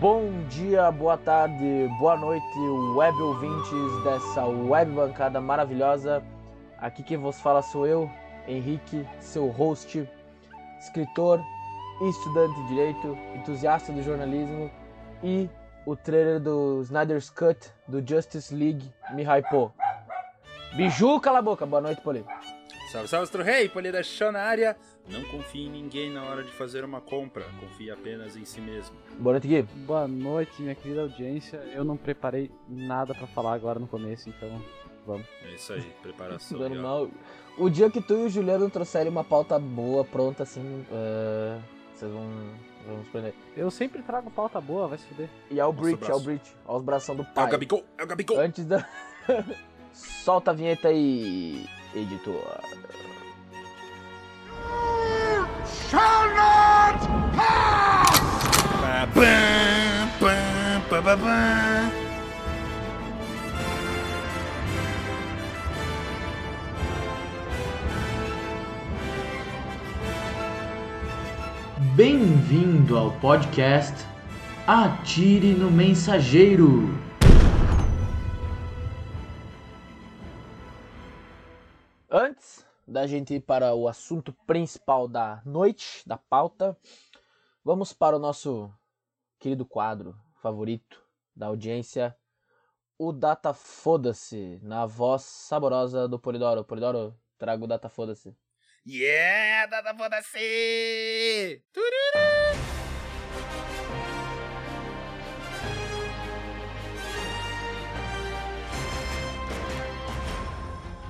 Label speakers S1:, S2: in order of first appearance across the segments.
S1: Bom dia, boa tarde, boa noite, web ouvintes dessa web bancada maravilhosa. Aqui quem vos fala sou eu, Henrique, seu host, escritor, estudante de direito, entusiasta do jornalismo e o trailer do Snyder's Cut do Justice League me hypou. Biju, cala a boca. Boa noite, Poli.
S2: Salve, salve, Astro Rei, Poli da Show na área. Não confie em ninguém na hora de fazer uma compra, confie apenas em si mesmo.
S1: Boa noite, Gui.
S3: Boa noite, minha querida audiência. Eu não preparei nada pra falar agora no começo, então vamos.
S2: É isso aí, preparação.
S1: Dando
S2: ó.
S1: mal. O dia que tu e o Juliano trouxerem uma pauta boa, pronta, assim, é, vocês vão, nos prender.
S3: Eu sempre trago pauta boa, vai se fuder.
S1: E é o Breach, é o. Breach. Olha os bração do
S2: É o
S1: pai.
S2: Gabigol, é o Gabigol.
S1: Antes da... Solta a vinheta aí, editor.
S2: Pá, pam, pam, pá, pá, pá.
S1: Bem-vindo ao podcast Atire no Mensageiro. Da gente ir para o assunto principal da noite, da pauta, vamos para o nosso querido quadro favorito da audiência, o Data Foda-se, na voz saborosa do Polidoro. Polidoro, traga o Data Foda-se.
S2: Yeah, dada foda-se!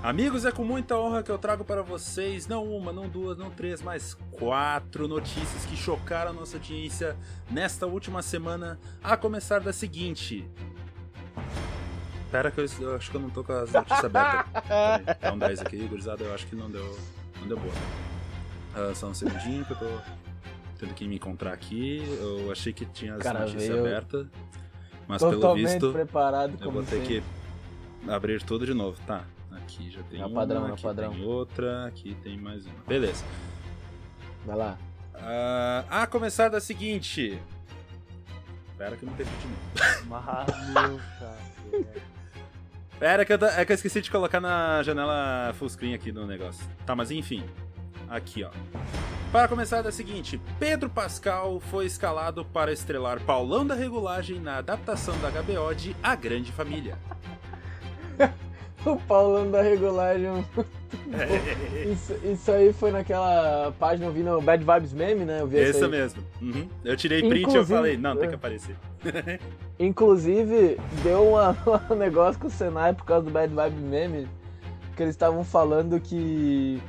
S2: Amigos, é com muita honra que eu trago para vocês não uma, não duas, não três, mas quatro notícias que chocaram a nossa audiência nesta última semana, a começar da seguinte. Pera que eu, eu acho que eu não tô com as notícias abertas. Peraí, Dá um 10 aqui, gurizada, eu acho que não deu, não deu boa. Ah, só um segundinho que eu tô tendo que me encontrar aqui. Eu achei que tinha as
S1: Cara,
S2: notícias
S1: veio
S2: abertas, mas pelo visto
S1: preparado
S2: eu
S1: como
S2: vou ter
S1: sempre.
S2: que abrir tudo de novo. Tá, aqui já tem
S1: É
S2: uma,
S1: padrão, é
S2: aqui
S1: padrão.
S2: tem outra, aqui tem mais uma. Beleza.
S1: Vai lá.
S2: Ah, a começar da seguinte. Pera que eu não perdi de novo.
S3: Cara.
S2: Pera que eu, é que eu esqueci de colocar na janela full screen aqui no negócio. Tá, mas enfim. Aqui, ó. Para começar da seguinte, Pedro Pascal foi escalado para estrelar Paulão da Regulagem na adaptação da HBO de A Grande Família.
S1: O Paulão da regulagem. Isso, isso aí foi naquela página eu vi no Bad Vibes Meme, né? Eu vi essa aí.
S2: mesmo. Uhum. Eu tirei print e eu falei, não, tem
S1: é.
S2: que aparecer.
S1: Inclusive, deu uma- um negócio com o Senai por causa do Bad Vibes Meme. Que eles estavam falando que.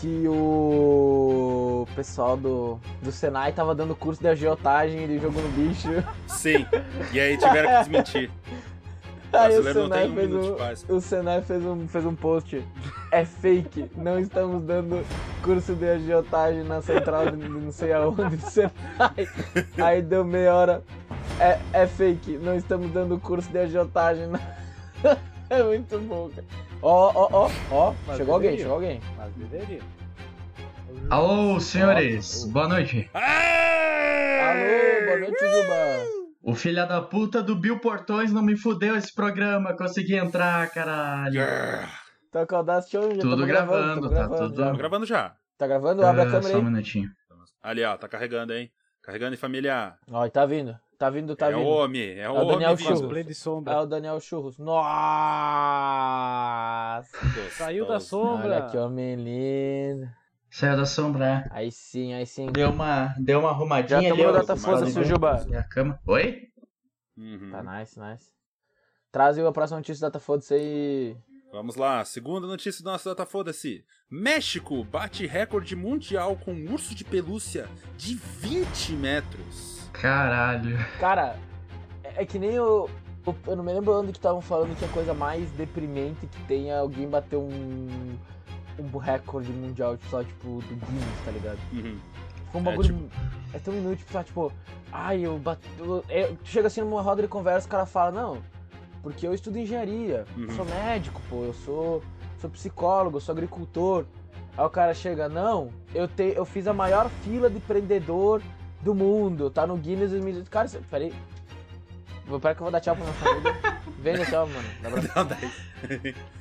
S1: Que o pessoal do, do Senai tava dando curso de agiotagem de jogo no bicho.
S2: Sim. E aí tiveram que desmentir.
S1: Aí o Senai
S2: um
S1: fez um,
S2: paz.
S1: O Senai fez um, fez um post. É fake. Não estamos dando curso de agiotagem na central de não sei aonde do Senai. Aí deu meia hora. É, é fake. Não estamos dando curso de agiotagem na... É muito bom, cara. Ó, ó, ó, ó. Chegou alguém, chegou alguém.
S3: Mas deveria.
S4: Alô, senhores, boa noite.
S1: Alô, boa noite, Juba.
S4: O filho da puta do Bill Portões não me fudeu esse programa, consegui entrar, caralho.
S2: Yeah.
S1: Tá com Audacity já
S4: Tudo gravando,
S1: tamo
S4: tá
S1: gravando
S4: tudo-
S1: já.
S2: Tô gravando já.
S1: Tá gravando? Abre a
S4: Ah,
S1: câmera
S4: só um
S1: aí.
S4: minutinho.
S2: Ali, ó, tá carregando, hein? Carregando em família.
S1: Ó, tá vindo. Tá vindo, tá
S2: é
S1: vindo.
S2: homem, é,
S1: o
S2: homem
S1: Daniel
S2: vindo.
S1: Churros.
S3: Cosplay de
S1: É
S3: sombra.
S1: o Daniel Churros. Nossa!
S3: Saiu da sombra.
S1: Olha que homem lindo.
S4: Saiu da sombra.
S1: Aí sim, aí sim.
S4: Deu uma, deu uma
S1: Já
S4: arrumadinha ali.
S1: estamos no
S4: ó,
S1: data
S2: não-
S1: Juba.
S4: A cama. Oi?
S2: Uhum.
S1: Tá nice, nice. Traz aí a próxima notícia data foda-se aí.
S2: Vamos lá, segunda notícia do nosso Data Foda-se. México bate recorde mundial com um urso de pelúcia de 20 metros.
S4: Caralho.
S1: Cara, é, é que nem o. o- Eu não me lembro onde que estavam falando que a coisa mais deprimente que tem é alguém bater um. Um recorde mundial, tipo, só tipo, do Guinness, tá ligado?
S2: Uhum.
S1: Foi um
S2: É,
S1: bagulho. É, tão inútil, só, tipo, ai, eu bati. eu- eu- tu chega assim numa roda de conversa, o cara fala, não, porque eu estudo engenharia, eu
S2: Uhum.
S1: sou médico, pô, eu sou, sou psicólogo, eu sou agricultor. Aí o cara chega, não, eu, te, eu fiz a maior fila de prendedor do mundo. Tá no Guinness 2018. Cara, peraí. Vou esperar que eu vou dar tchau pra minha família. Vem tchau, mano. Dá pra...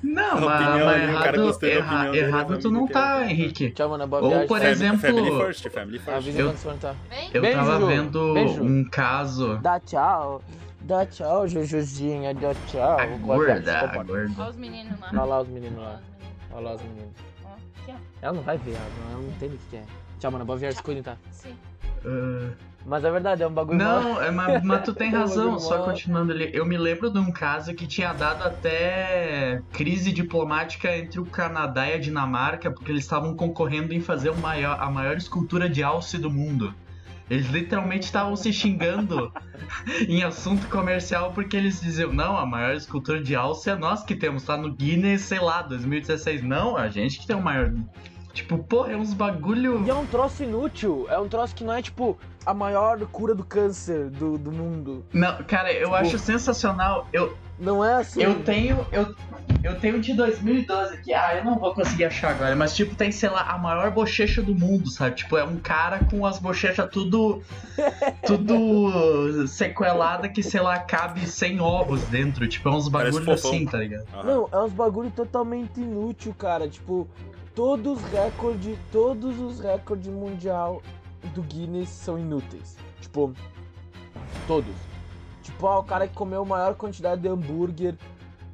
S2: Não,
S4: Não, mas,
S2: opinião
S4: mas
S2: ali, o cara
S4: errado, erra-
S2: dele,
S4: errado
S2: a
S4: tu não tá,
S2: quer-
S4: Henrique.
S1: Tchau, mano. Boa
S4: Ou,
S1: viagem.
S4: por exemplo-
S2: Family first, family first.
S1: Avisa
S4: Eu-
S1: quando tá.
S5: Vem.
S4: Eu
S1: Beijo,
S4: tava vendo
S1: Beijo.
S4: um caso.
S1: Dá tchau. Dá tchau, Jujuzinha. Dá tchau.
S4: A gorda, a
S5: Olha
S4: gorda.
S5: os meninos lá.
S1: Olha lá os meninos
S5: Olha
S1: lá. Olha lá os meninos. Ela não vai ver, ela não, ela não entende o que é. Tchau, mano. Boa viagem, se cuidem, tá?
S5: Sim.
S4: Ah,
S1: Mas é verdade, é um bagulho
S4: Não, é, mas, mas tu tem
S1: Eu
S4: razão,
S1: vou-
S4: só continuando ali. Eu me lembro de um caso que tinha dado até crise diplomática entre o Canadá e a Dinamarca, porque eles estavam concorrendo em fazer maior- a maior escultura de alce do mundo. Eles literalmente estavam se xingando em assunto comercial porque eles diziam: não, a maior escultura de alce é nós que temos, tá no Guinness, sei lá, 2016. Não, a gente que tem o maior. Tipo, porra, é uns bagulho.
S1: E é um troço inútil. É um troço que não é, tipo, a maior cura do câncer do, do mundo.
S4: Não, cara, eu
S1: Tipo-
S4: acho sensacional. Eu,
S1: Não é assim.
S4: Eu tenho. Eu, eu tenho de 2012 aqui. Ah, eu não vou conseguir achar agora. Mas, tipo, tem, sei lá, a maior bochecha do mundo, sabe? Tipo, é um cara com as bochechas tudo. Tudo sequelada que, sei lá, cabe 100 ovos dentro. Tipo, é uns bagulho assim, tá ligado?
S1: Não, é uns bagulho totalmente inútil, cara. Tipo, todos os recordes, todos os recordes mundial do Guinness são inúteis. Tipo, todos. Tipo, ah, o cara que comeu a maior quantidade de hambúrguer,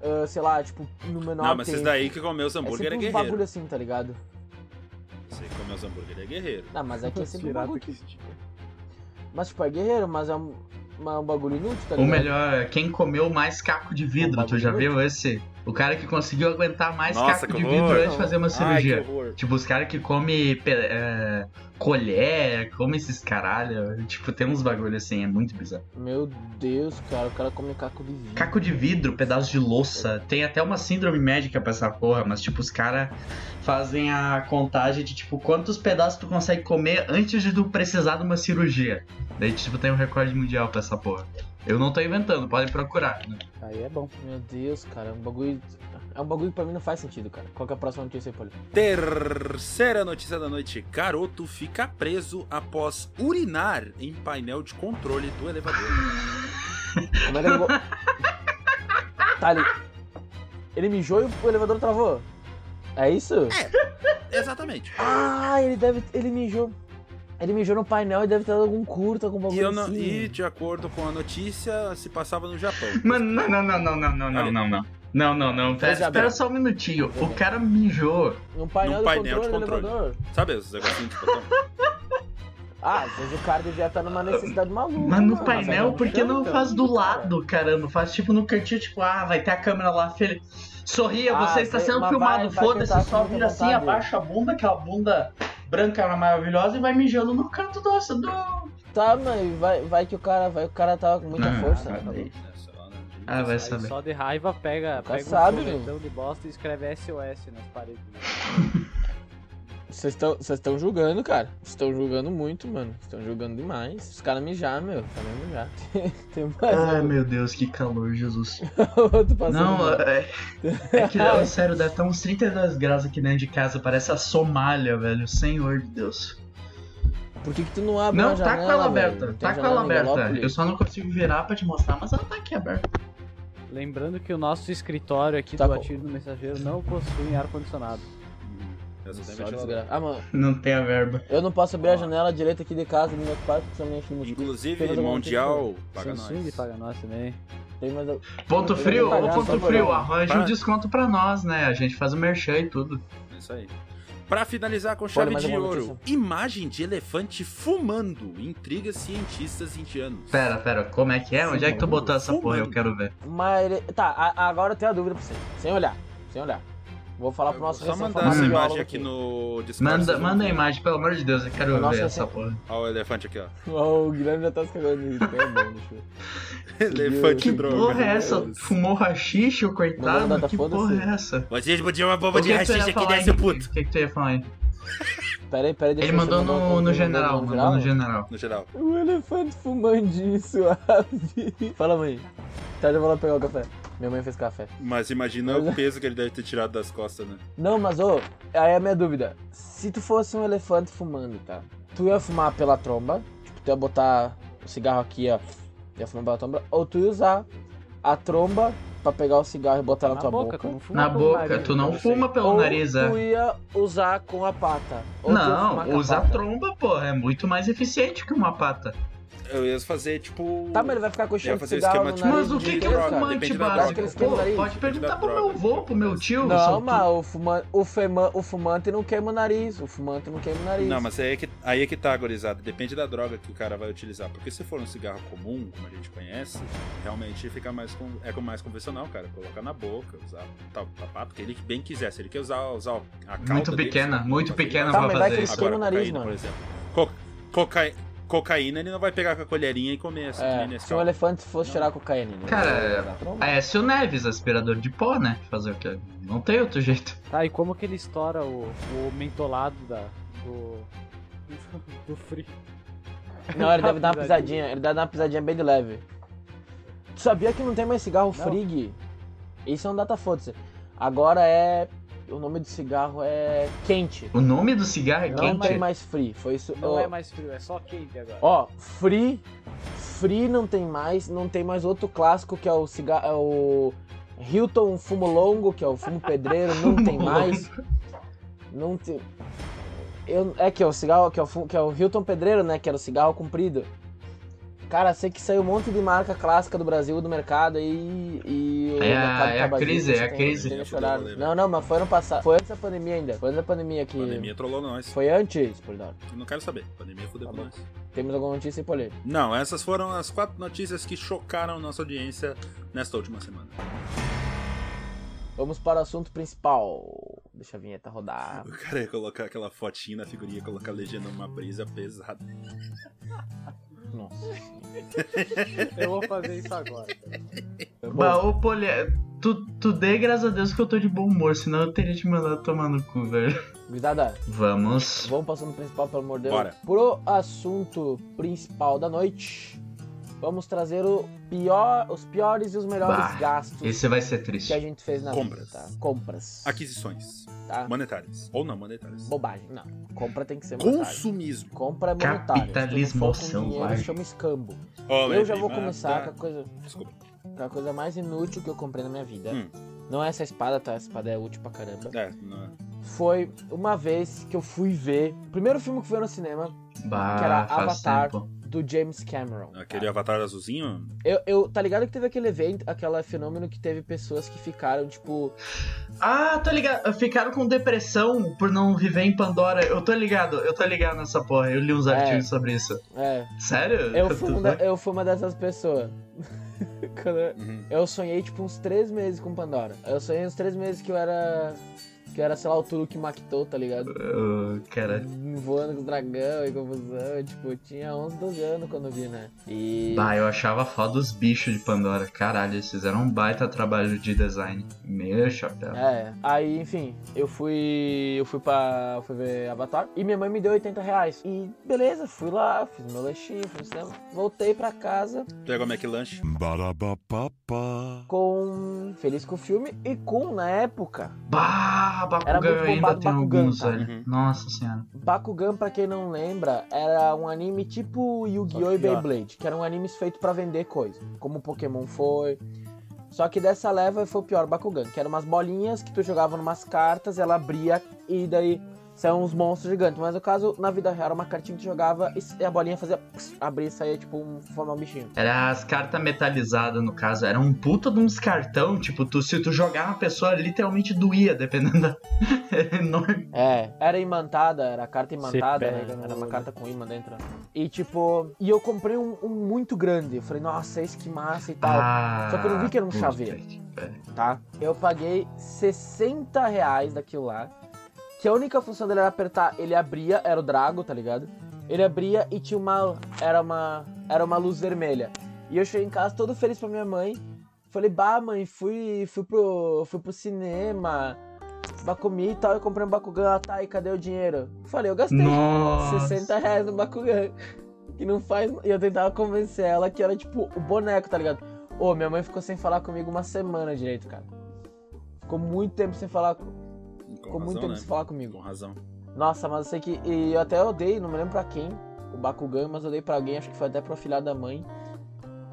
S1: ah, sei lá, tipo, no menor
S2: Não, mas
S1: tempo.
S2: esses daí que comeu os
S1: é
S2: hambúrguer é,
S1: uns
S2: guerreiro.
S1: bagulho assim, tá ligado?
S2: Você que comeu os hambúrguer é guerreiro.
S1: Não, mas aqui é sempre um bagulho
S3: que
S1: que... Mas, tipo, é guerreiro, mas é um, é um bagulho inútil, tá
S4: Ou
S1: ligado?
S4: melhor, quem comeu mais caco de vidro,
S1: Um
S4: tu já
S1: bagulho
S4: viu esse? O cara que conseguiu aguentar mais
S2: Nossa,
S4: caco de vidro antes de fazer uma
S2: Ai,
S4: cirurgia.
S2: que horror.
S4: Tipo, os caras que comem é, colher, comem esses caralho. Tipo, tem uns bagulho assim, é muito bizarro.
S1: Meu Deus, cara, o cara come caco de vinho.
S4: Caco de vidro, pedaço de louça. Tem até uma síndrome médica pra essa porra, mas tipo, os caras fazem a contagem de tipo quantos pedaços tu consegue comer antes de tu precisar de uma cirurgia. Daí, tipo, tem um recorde mundial pra essa porra. Eu não tô inventando, podem procurar. né?
S3: Aí é bom.
S1: Meu Deus, cara, é um bagulho. É um bagulho que pra mim não faz sentido, cara. Qual que é a próxima notícia aí, Poli?
S2: Terceira notícia da noite. Garoto fica preso após urinar em painel de controle do elevador.
S1: Como é que ele. tá ali. Ele mijou e o elevador travou. É isso?
S2: Exatamente.
S1: Ah, ele deve. Ele mijou. Ele mijou no painel e deve ter dado algum curto, algum
S2: E,
S1: bagulho
S2: eu não-
S1: assim.
S2: e, de acordo com a notícia, se passava no Japão.
S4: Mano, não, não, não, não, não, não, não, não, não. Não, não, não. Pera, espera só um minutinho. O cara mijou.
S1: Num painel,
S2: Num
S1: de
S2: painel de
S1: controle do
S2: controle. Sabe os negocinhos de botão?
S1: Ah, às vezes o cara devia estar numa necessidade maluca.
S4: Mas no
S1: mano.
S4: painel,
S1: Mas
S4: por que não
S1: então,
S4: faz do
S1: cara.
S4: lado, caramba? Faz tipo no cantinho, tipo, ah, vai ter a câmera lá, filho. Sorria,
S1: Ah,
S4: você está sendo filmado,
S1: vai
S4: foda-se, só vira assim,
S1: vontade.
S4: abaixa a bunda, aquela bunda branca maravilhosa e vai mijando no canto do do.
S1: Tá, mas vai, vai que o cara, vai, o cara tava com muita
S4: Ah,
S1: força.
S4: vai
S1: né?
S2: É, né?
S4: Ah, vai saber.
S3: só de raiva pega, pega
S1: sabe,
S3: um de bosta e escreve SOS nas paredes.
S1: Vocês estão julgando, cara. Vocês estão julgando muito, mano. Vocês estão julgando demais. Os caras mijar, meu. Os caras mijar. Tem mais
S4: Ai,
S1: um
S4: meu Deus, que calor, Jesus. Não, é, é que, ó, sério, deve estar uns 32 graus aqui dentro de casa, parece a Somália, velho. Senhor de Deus.
S1: Por que, que tu não abre
S4: Não, tá
S1: janela,
S4: com ela aberta, tá com ela aberta.
S1: envelope?
S4: Eu só não consigo virar pra te mostrar, mas ela tá aqui aberta.
S3: Lembrando que o nosso escritório aqui
S1: Tá
S3: do
S1: bom.
S3: Ativo do Mensageiro não possui ar-condicionado.
S1: Ah, mano,
S4: Não tem a verba.
S1: eu não posso abrir
S2: Ó.
S1: a janela direita aqui de casa do meu quarto, porque de mosquito.
S2: Inclusive,
S1: Tem
S2: Mundial, paga
S3: Samsung
S2: nós.
S3: paga nós também.
S1: Tem mais...
S4: Ponto frio, ô
S1: pagar,
S4: ponto frio, arranja um desconto pra nós, né? A gente faz o merchan e tudo.
S2: É Isso aí. Pra finalizar com chave de ouro,
S1: notícia?
S2: imagem de elefante fumando intriga cientistas indianos.
S4: Pera, pera, como é que é? Onde é que tu botou essa porra? Eu
S2: Fumando.
S4: quero ver.
S1: Mas. Tá, agora eu tenho a dúvida pra você. Sem olhar. Sem olhar. Vou falar pro nosso
S2: Só mandar essa imagem aqui no Discord.
S4: Manda, manda a imagem, pelo amor de Deus, eu quero ver essa porra.
S2: Olha o elefante aqui, ó.
S1: Ó, o Guilherme já tá nisso. É bom, deixa eu...
S2: elefante
S4: Que
S2: droga.
S4: porra é essa? Fumou rachixe, o coitado? Que porra é essa?
S2: Vocês podiam uma bomba
S4: O
S2: de
S4: que que tu ia
S2: rachixe aqui
S4: falar,
S2: desse puto.
S4: O que que tu ia falar aí?
S1: Pera aí, pera aí. deixa
S4: Ele
S1: eu-
S4: mandou no,
S1: mandou
S4: no
S1: no
S4: general,
S1: no
S4: mandou no general.
S2: No geral.
S1: O elefante fumando suave. Fala, mãe. Tá, já vou lá pegar o café. Minha mãe fez café.
S2: Mas imagina o peso que ele deve ter tirado das costas, né?
S1: Não, mas ô, aí é a minha dúvida. Se tu fosse um elefante fumando, tá? Tu ia fumar pela tromba, tipo, tu ia botar o cigarro aqui, ó, ia fumar pela tromba, ou tu ia usar a tromba pra pegar o cigarro e botar na,
S3: Na
S1: tua
S3: boca,
S1: boca.
S4: Na boca,
S3: nariz,
S4: tu não
S3: sei.
S4: fuma pelo
S1: ou
S4: nariz, é.
S1: tu ia usar com a pata.
S4: Não,
S1: a
S4: usa a
S1: pata.
S4: tromba, porra, é muito mais eficiente que uma pata.
S2: Eu ia fazer, tipo.
S1: Tá, mas ele vai ficar com o cheiro de
S2: fazer o
S1: cigarro
S2: esquema, tipo.
S4: Mas o que, que é um fumante básico? pode perguntar pro meu avô, pro meu tio.
S1: Não, mas o fumante, o, fema, o fumante não queima o nariz. O fumante não queima o nariz.
S2: Não, mas aí é, que, aí é que tá, gorizada. Depende da droga que o cara vai utilizar. Porque se for um cigarro comum, como a gente conhece, realmente fica mais com, é mais convencional, cara. Colocar na boca, usar tal papato, que ele bem quiser. Se ele quer usar, usar a calda
S4: Muito
S2: dele,
S4: pequena,
S2: sabe?
S4: muito
S2: Pra fazer
S4: pequena
S1: Tá,
S4: pra
S1: mas vai
S4: fazer
S1: que ele queima o nariz,
S2: cocaína,
S1: mano.
S2: por exemplo. Co coca cocaína ele não vai pegar com a colherinha e comer assim,
S1: É, se um elefante fosse tirar cocaína. ele
S4: Cara,
S1: tromba.
S4: É, se o Neves, aspirador de pó, né? Fazer o quê? Não tem outro jeito.
S3: Tá, e como que ele estoura o, o mentolado da, do. do free?
S1: Não, ele deve dar uma pisadinha. Ele deve dar uma pisadinha bem de leve. Tu sabia que não tem mais cigarro
S3: Não.
S1: Frig? Isso é um data foda-se. Agora é. O nome do cigarro é quente.
S4: O nome do cigarro é
S1: Não
S4: quente.
S1: tem mais free. Foi isso.
S3: Não
S1: ó,
S3: é mais frio, é só quente agora.
S1: Ó, free. Free não tem mais. Não tem mais outro clássico que é o cigarro. É o Hilton Fumo Longo, que é o fumo pedreiro. Não tem
S4: Fumo
S1: mais. Não tem. Eu, é que é o cigarro, que é o, fu- que é o Hilton Pedreiro, né? Que era o cigarro comprido. Cara, sei que saiu um monte de marca clássica do Brasil, do mercado e. e o
S4: É a-
S1: mercado
S4: é a crise, é a
S1: tem-
S4: crise.
S1: tem
S2: É, fudeu,
S1: Não, não, mas foi ano passado. Foi antes da pandemia ainda. Foi antes da pandemia que.
S2: A pandemia trollou nós.
S1: Foi antes, Polidoro.
S2: Eu Não quero saber. A pandemia fudeu
S1: Tá
S2: nós.
S1: Temos alguma notícia aí, Polê?
S2: Não, essas foram as quatro notícias que chocaram nossa audiência nesta última semana.
S1: Vamos para o assunto principal. Deixa a vinheta rodar.
S2: O cara ia colocar aquela fotinha na figurinha, colocar a legenda numa brisa pesada.
S1: Nossa.
S3: Eu vou fazer isso agora.
S4: Bah, ô Poli, tu, tu dê graças a Deus que eu tô de bom humor, senão eu teria te mandado tomar no cu, velho.
S1: Gurizada,
S4: Vamos.
S1: vamos passando pro principal, pelo amor de Deus.
S2: Bora.
S1: Pro assunto principal da noite, vamos trazer o pior, os piores e os melhores
S4: Bah,
S1: gastos
S4: Esse vai ser
S1: que a
S4: triste.
S1: gente fez na
S2: Compras.
S1: vida, tá? Compras.
S2: Aquisições.
S1: Tá?
S2: Monetárias. Ou não monetárias.
S1: Bobagem. Não. Compra tem que ser monetária.
S2: Consumismo.
S1: Compra é monetária.
S4: Capitalismo selvagem.
S1: chama escambo. Eu já vou começar
S2: tá-
S1: com a coisa,
S2: Desculpa.
S1: com a coisa mais inútil que eu comprei na minha vida.
S2: Hum.
S1: Não é essa espada, tá? Essa espada é útil pra caramba.
S2: É, não é.
S1: Foi uma vez que eu fui ver o primeiro filme que foi no cinema
S4: Bah,
S1: que era Avatar.
S4: tempo.
S1: Do James Cameron.
S2: Aquele avatar azulzinho?
S1: Eu, eu- tá ligado que teve aquele evento, aquele fenômeno que teve pessoas que ficaram, tipo,
S4: Ah, tô ligado. Ficaram com depressão por não viver em Pandora. Eu tô ligado, eu tô ligado nessa porra. Eu li uns
S1: É.
S4: artigos sobre isso.
S1: é.
S4: Sério?
S1: Eu fui, um da- eu fui uma dessas pessoas. Quando eu-
S2: Uhum.
S1: eu sonhei, tipo, uns três meses com Pandora. Eu sonhei uns três meses que eu era. Que era, sei lá, o Turuk Makto, tá ligado?
S4: Ah, cara.
S1: Voando com os dragão e confusão. Tipo, eu tinha 11, 12 anos quando eu vi, né? E.
S4: Bah, eu achava foda os bichos de Pandora. Caralho, eles fizeram um baita trabalho de design. Meu chapéu.
S1: É, aí, enfim, eu fui. Eu fui pra. Fui ver Avatar e minha mãe me deu 80 reais. E beleza, fui lá, fiz meu lanchinho, fui no cinema. Voltei pra casa
S2: Pegou o McLanche.
S5: Barabapapa.
S1: com. Feliz com o filme e com, na época,
S4: Bah,
S1: Era
S4: Bakugan
S1: muito
S4: eu ainda
S1: bombado
S4: tem
S1: Bakugan,
S4: alguns,
S1: tá?
S4: velho.
S2: Uhum.
S4: Nossa senhora.
S1: Bakugan, pra quem não lembra, era um anime tipo Yu-Gi-Oh! e. Beyblade, que eram animes feitos pra vender coisa, como Pokémon foi. Só que dessa leva foi o pior Bakugan, que eram umas bolinhas que tu jogava numas cartas, ela abria e daí saiam uns monstros gigantes. Mas no caso, na vida real, era uma cartinha que tu jogava e a bolinha fazia pss, abrir e saía tipo um, formar um bichinho.
S4: Era as cartas metalizadas, no caso. Era um puta de uns cartão. Tipo, tu, se tu jogar uma pessoa, literalmente doía, dependendo da. Era enorme.
S1: É, era imantada, era carta imantada,
S3: pega
S1: era,
S3: no
S1: era uma
S3: olho.
S1: carta com imã dentro. E tipo, e eu comprei um, um muito grande. Eu falei, nossa, esse que massa e tal.
S4: Ah,
S1: Só que eu não vi que era um chaveiro. tá? Eu paguei 60 reais daquilo lá. Que a única função dele era apertar, ele abria, era o Drago, tá ligado? Ele abria e tinha uma. Era uma. Era uma luz vermelha. E eu cheguei em casa todo feliz pra minha mãe. Falei, bah, mãe, fui, fui, pro, fui pro cinema. Bah, comi e tal, eu comprei um Bakugan, ela tá aí, cadê o dinheiro? Falei, eu gastei
S4: Nossa.
S1: 60 reais no Bakugan. Que não faz. E eu tentava convencer ela que era tipo o boneco, tá ligado? Ô, minha mãe ficou sem falar comigo uma semana direito, cara. Ficou muito tempo sem falar.
S2: Com
S1: Ficou muito tempo
S2: né?
S1: sem falar
S2: Com
S1: comigo.
S2: razão.
S1: Nossa, mas eu sei que. E eu até odeio, não me lembro pra quem. o Bakugan, mas eu dei pra alguém, acho que foi até pro filhar da mãe.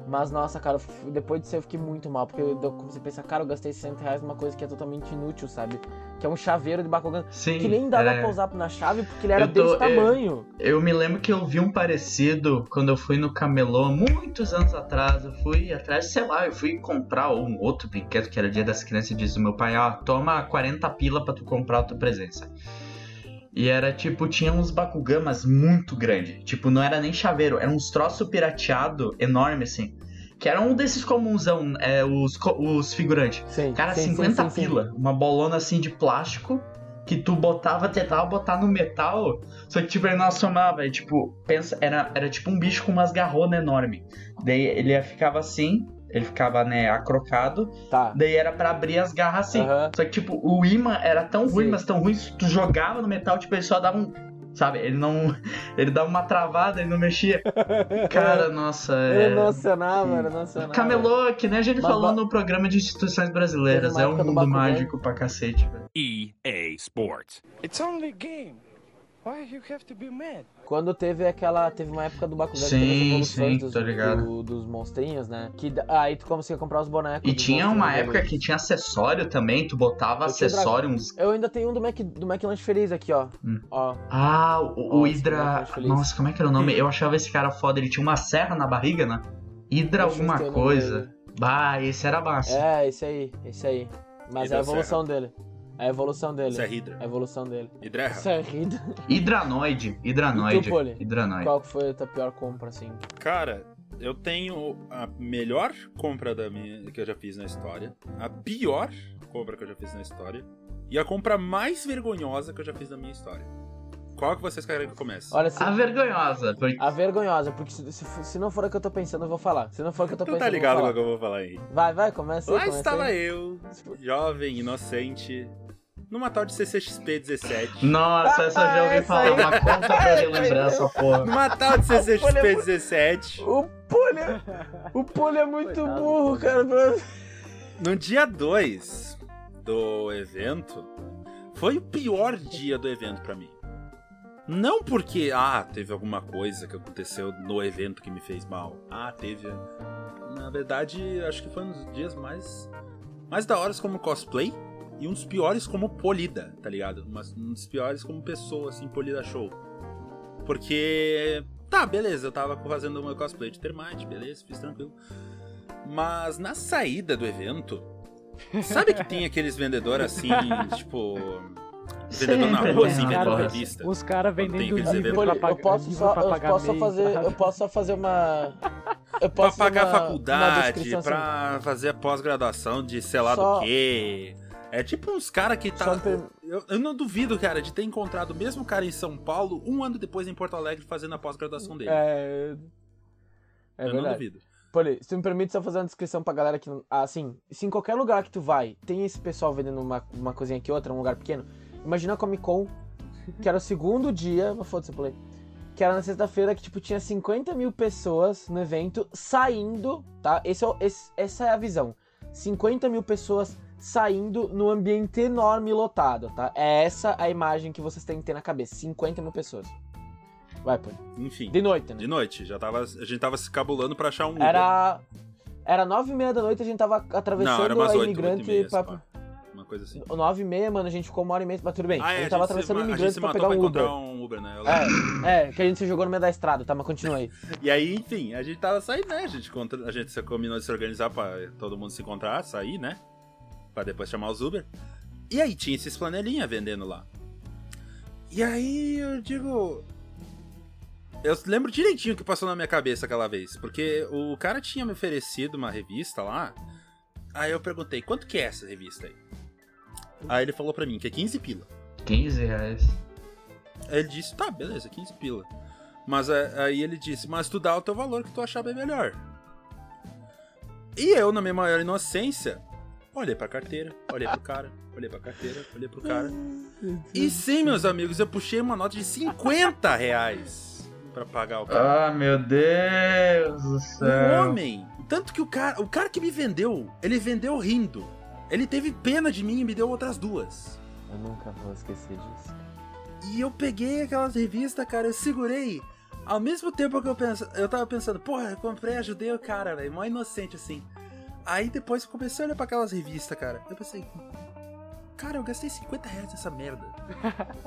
S1: Mas nossa, cara, eu depois disso eu fiquei muito mal, porque eu eu comecei a pensar, cara, eu gastei 60 reais numa coisa que é totalmente inútil, sabe? Que é um chaveiro de Bakugan.
S4: Sim.
S1: Que nem dava
S4: é.
S1: pra usar na chave, porque ele era
S4: Eu tô-
S1: desse
S4: é,
S1: tamanho.
S4: Eu me lembro que eu vi um parecido quando eu fui no camelô, muitos anos atrás. Eu fui atrás, sei lá, eu fui comprar um outro brinquedo que era dia das crianças e disse o meu pai, ó, toma 40 pila pra tu comprar a tua presença. E era tipo, tinha uns Bakugamas muito grande. Tipo, não era nem chaveiro, era uns troço pirateado enorme assim. Que era um desses comunsão, é, os, os figurantes.
S1: Sim,
S4: Cara,
S1: sim, sim,
S4: 50
S1: sim,
S4: pila. Uma bolona assim de plástico que tu botava, tentava botar no metal. Só que, tipo, ele não assomava. E, tipo, pensa, era, era tipo um bicho com umas garronas enormes. Daí ele ficava assim, ele ficava, né, acrocado.
S1: Tá.
S4: Daí era pra abrir as garras assim.
S1: Aham.
S4: Só que, tipo, o imã era tão ruim,
S1: Sim.
S4: mas tão ruim, se tu jogava no metal, tipo, ele só dava um. Sabe, ele não. Ele dava uma travada, ele não mexia. Cara, nossa.
S1: Ele
S4: É...
S1: não acionava, ele não acionava.
S4: Camelô, que nem a gente
S1: Mas
S4: falou no programa de instituições brasileiras. É um mundo mágico pra cacete, velho.
S5: EA Sports.
S6: It's only game. Why you have to be mad?
S1: Quando teve aquela. Teve uma época do Bakugan que
S4: Sim,
S1: evoluções
S4: sim,
S1: dos,
S4: tô ligado.
S1: do- dos monstrinhos, né? Que aí tu conseguia comprar os bonecos.
S4: E tinha uma época
S1: deles.
S4: que tinha acessório também, tu botava
S1: Eu
S4: acessório, uns.
S1: Eu ainda tenho um do Mac, do Mac Lanche Feliz aqui, ó.
S4: Hum.
S1: Ó.
S4: Ah, o, o
S1: Nossa,
S4: Hydra.
S1: é que
S4: Nossa, como é que era o nome? Eu achava esse cara foda, ele tinha uma serra na barriga, né? Hydra alguma coisa. Bah, esse era massa.
S1: É, esse aí, esse aí. Mas é a evolução dele. É a evolução dele.
S2: Isso é Hydra.
S1: A evolução dele.
S2: Hydra.
S1: Isso é Hydra.
S4: Hidranoide. Hidranoide.
S1: E?
S4: Hidranoide.
S1: Qual que foi a tua pior compra, assim?
S2: Cara, eu tenho a melhor compra da minha, que eu já fiz na história, a pior compra que eu já fiz na história e a compra mais vergonhosa que eu já fiz na minha história. Qual que vocês querem que eu comece?
S1: Olha, se,
S4: A vergonhosa. Porque...
S1: a vergonhosa, porque se, se, se não for a que eu tô pensando, eu vou falar. Se não for a que eu tô
S2: tu
S1: pensando,
S2: tá ligado
S1: eu
S2: com o que eu vou falar aí?
S1: Vai, vai, começa aí,
S2: Lá
S1: começa
S2: estava
S1: aí.
S2: eu, jovem, inocente, numa tal de CCXP 17.
S4: Nossa, essa eu já ouvi
S1: essa
S4: falar.
S1: aí.
S4: Uma conta pra relembrar essa porra.
S2: Numa tal de CCXP 17.
S1: O Poli, o Poli é muito
S3: Coitado,
S1: burro, cara.
S2: No dia 2 do evento, foi o pior dia do evento pra mim. Não porque, ah, teve alguma coisa que aconteceu no evento que me fez mal. Ah, teve. Na verdade, acho que foi um dos dias mais, mais da hora como cosplay e um dos piores como polida, tá ligado? Mas um dos piores como pessoa, assim, polida show. Porque, tá, beleza, eu tava fazendo o meu cosplay de Termite, beleza, fiz tranquilo. Mas na saída do evento, sabe que tem aqueles vendedores assim, tipo. Vendedor na rua, assim, vendendo revista.
S3: Os caras vendendo livro pra pagar
S1: eu posso só,
S3: pra
S1: eu posso fazer,
S3: sabe?
S1: eu posso só fazer uma, eu
S2: Pra
S1: posso
S2: pagar
S1: uma- uma
S2: faculdade,
S1: descrição assim.
S2: pra fazer a pós-graduação de sei lá
S1: Só-
S2: do quê. É tipo uns caras que tá.
S1: per-
S2: Eu, eu não duvido, cara, de ter encontrado o mesmo cara em São Paulo um ano depois em Porto Alegre fazendo a pós-graduação dele.
S1: É, é
S2: eu não
S1: verdade.
S2: duvido.
S1: Poli, se tu me permite só fazer uma descrição pra galera que não. ah, Assim, se em qualquer lugar que tu vai, tem esse pessoal vendendo uma, uma coisinha aqui outra, um lugar pequeno. Imagina a Comic Con, que era o segundo dia. Foda-se, Poli. Que era na sexta-feira que, tipo, tinha 50 mil pessoas no evento saindo, tá? Esse é, esse- essa é a visão. 50 mil pessoas saindo no ambiente enorme e lotado, tá? É essa a imagem que vocês têm que ter na cabeça. 50 mil pessoas. Vai, Poli.
S2: Enfim.
S1: De noite, né?
S2: De noite, já tava, a gente tava se cabulando pra achar um Uber.
S1: Era. Era nove e meia da noite, a gente tava atravessando
S2: Não, era umas
S1: a
S2: 8,
S1: imigrante
S2: 8 e meia,
S1: pra.
S2: Uma coisa assim.
S1: Nove e meia, mano, a gente ficou uma hora e meia, mas tudo bem.
S2: Ah,
S1: a
S2: é,
S1: gente tava atravessando
S2: a
S1: imigrantes
S2: se
S1: pra pegar
S2: pra
S1: um Uber.
S2: um Uber, né?
S1: É, é, que a gente se jogou no meio da estrada, tá? Mas continua aí.
S2: E aí, enfim, a gente tava saindo, né? A gente, contra- a gente se combinou de se organizar pra todo mundo se encontrar, sair, né? Pra depois chamar os Uber. E aí tinha esses flanelinha vendendo lá. E aí eu digo. Eu lembro direitinho o que passou na minha cabeça aquela vez. Porque o cara tinha me oferecido uma revista lá. Aí eu perguntei, quanto que é essa revista aí? Aí ele falou pra mim que é 15 pila.
S4: 15 reais.
S2: Aí ele disse, tá, beleza, 15 pila. Mas é, aí ele disse, mas tu dá o teu valor que tu achar bem melhor. E eu, na minha maior inocência, olhei pra carteira, olhei pro cara, olhei pra carteira, olhei pro cara. E sim, meus amigos, eu puxei uma nota de 50 reais pra pagar o cara.
S4: Ah, meu Deus do
S2: Um
S4: céu.
S2: homem! Tanto que o cara, o cara que me vendeu, ele vendeu rindo. Ele teve pena de mim e me deu outras duas.
S1: Eu nunca vou esquecer disso.
S2: E eu peguei aquelas revistas, cara, eu segurei. Ao mesmo tempo que eu penso, eu tava pensando, porra, eu comprei, ajudei o cara, velho, mó inocente assim. Aí depois eu comecei a olhar pra aquelas revistas, cara. Eu pensei, cara, eu gastei 50 reais nessa merda.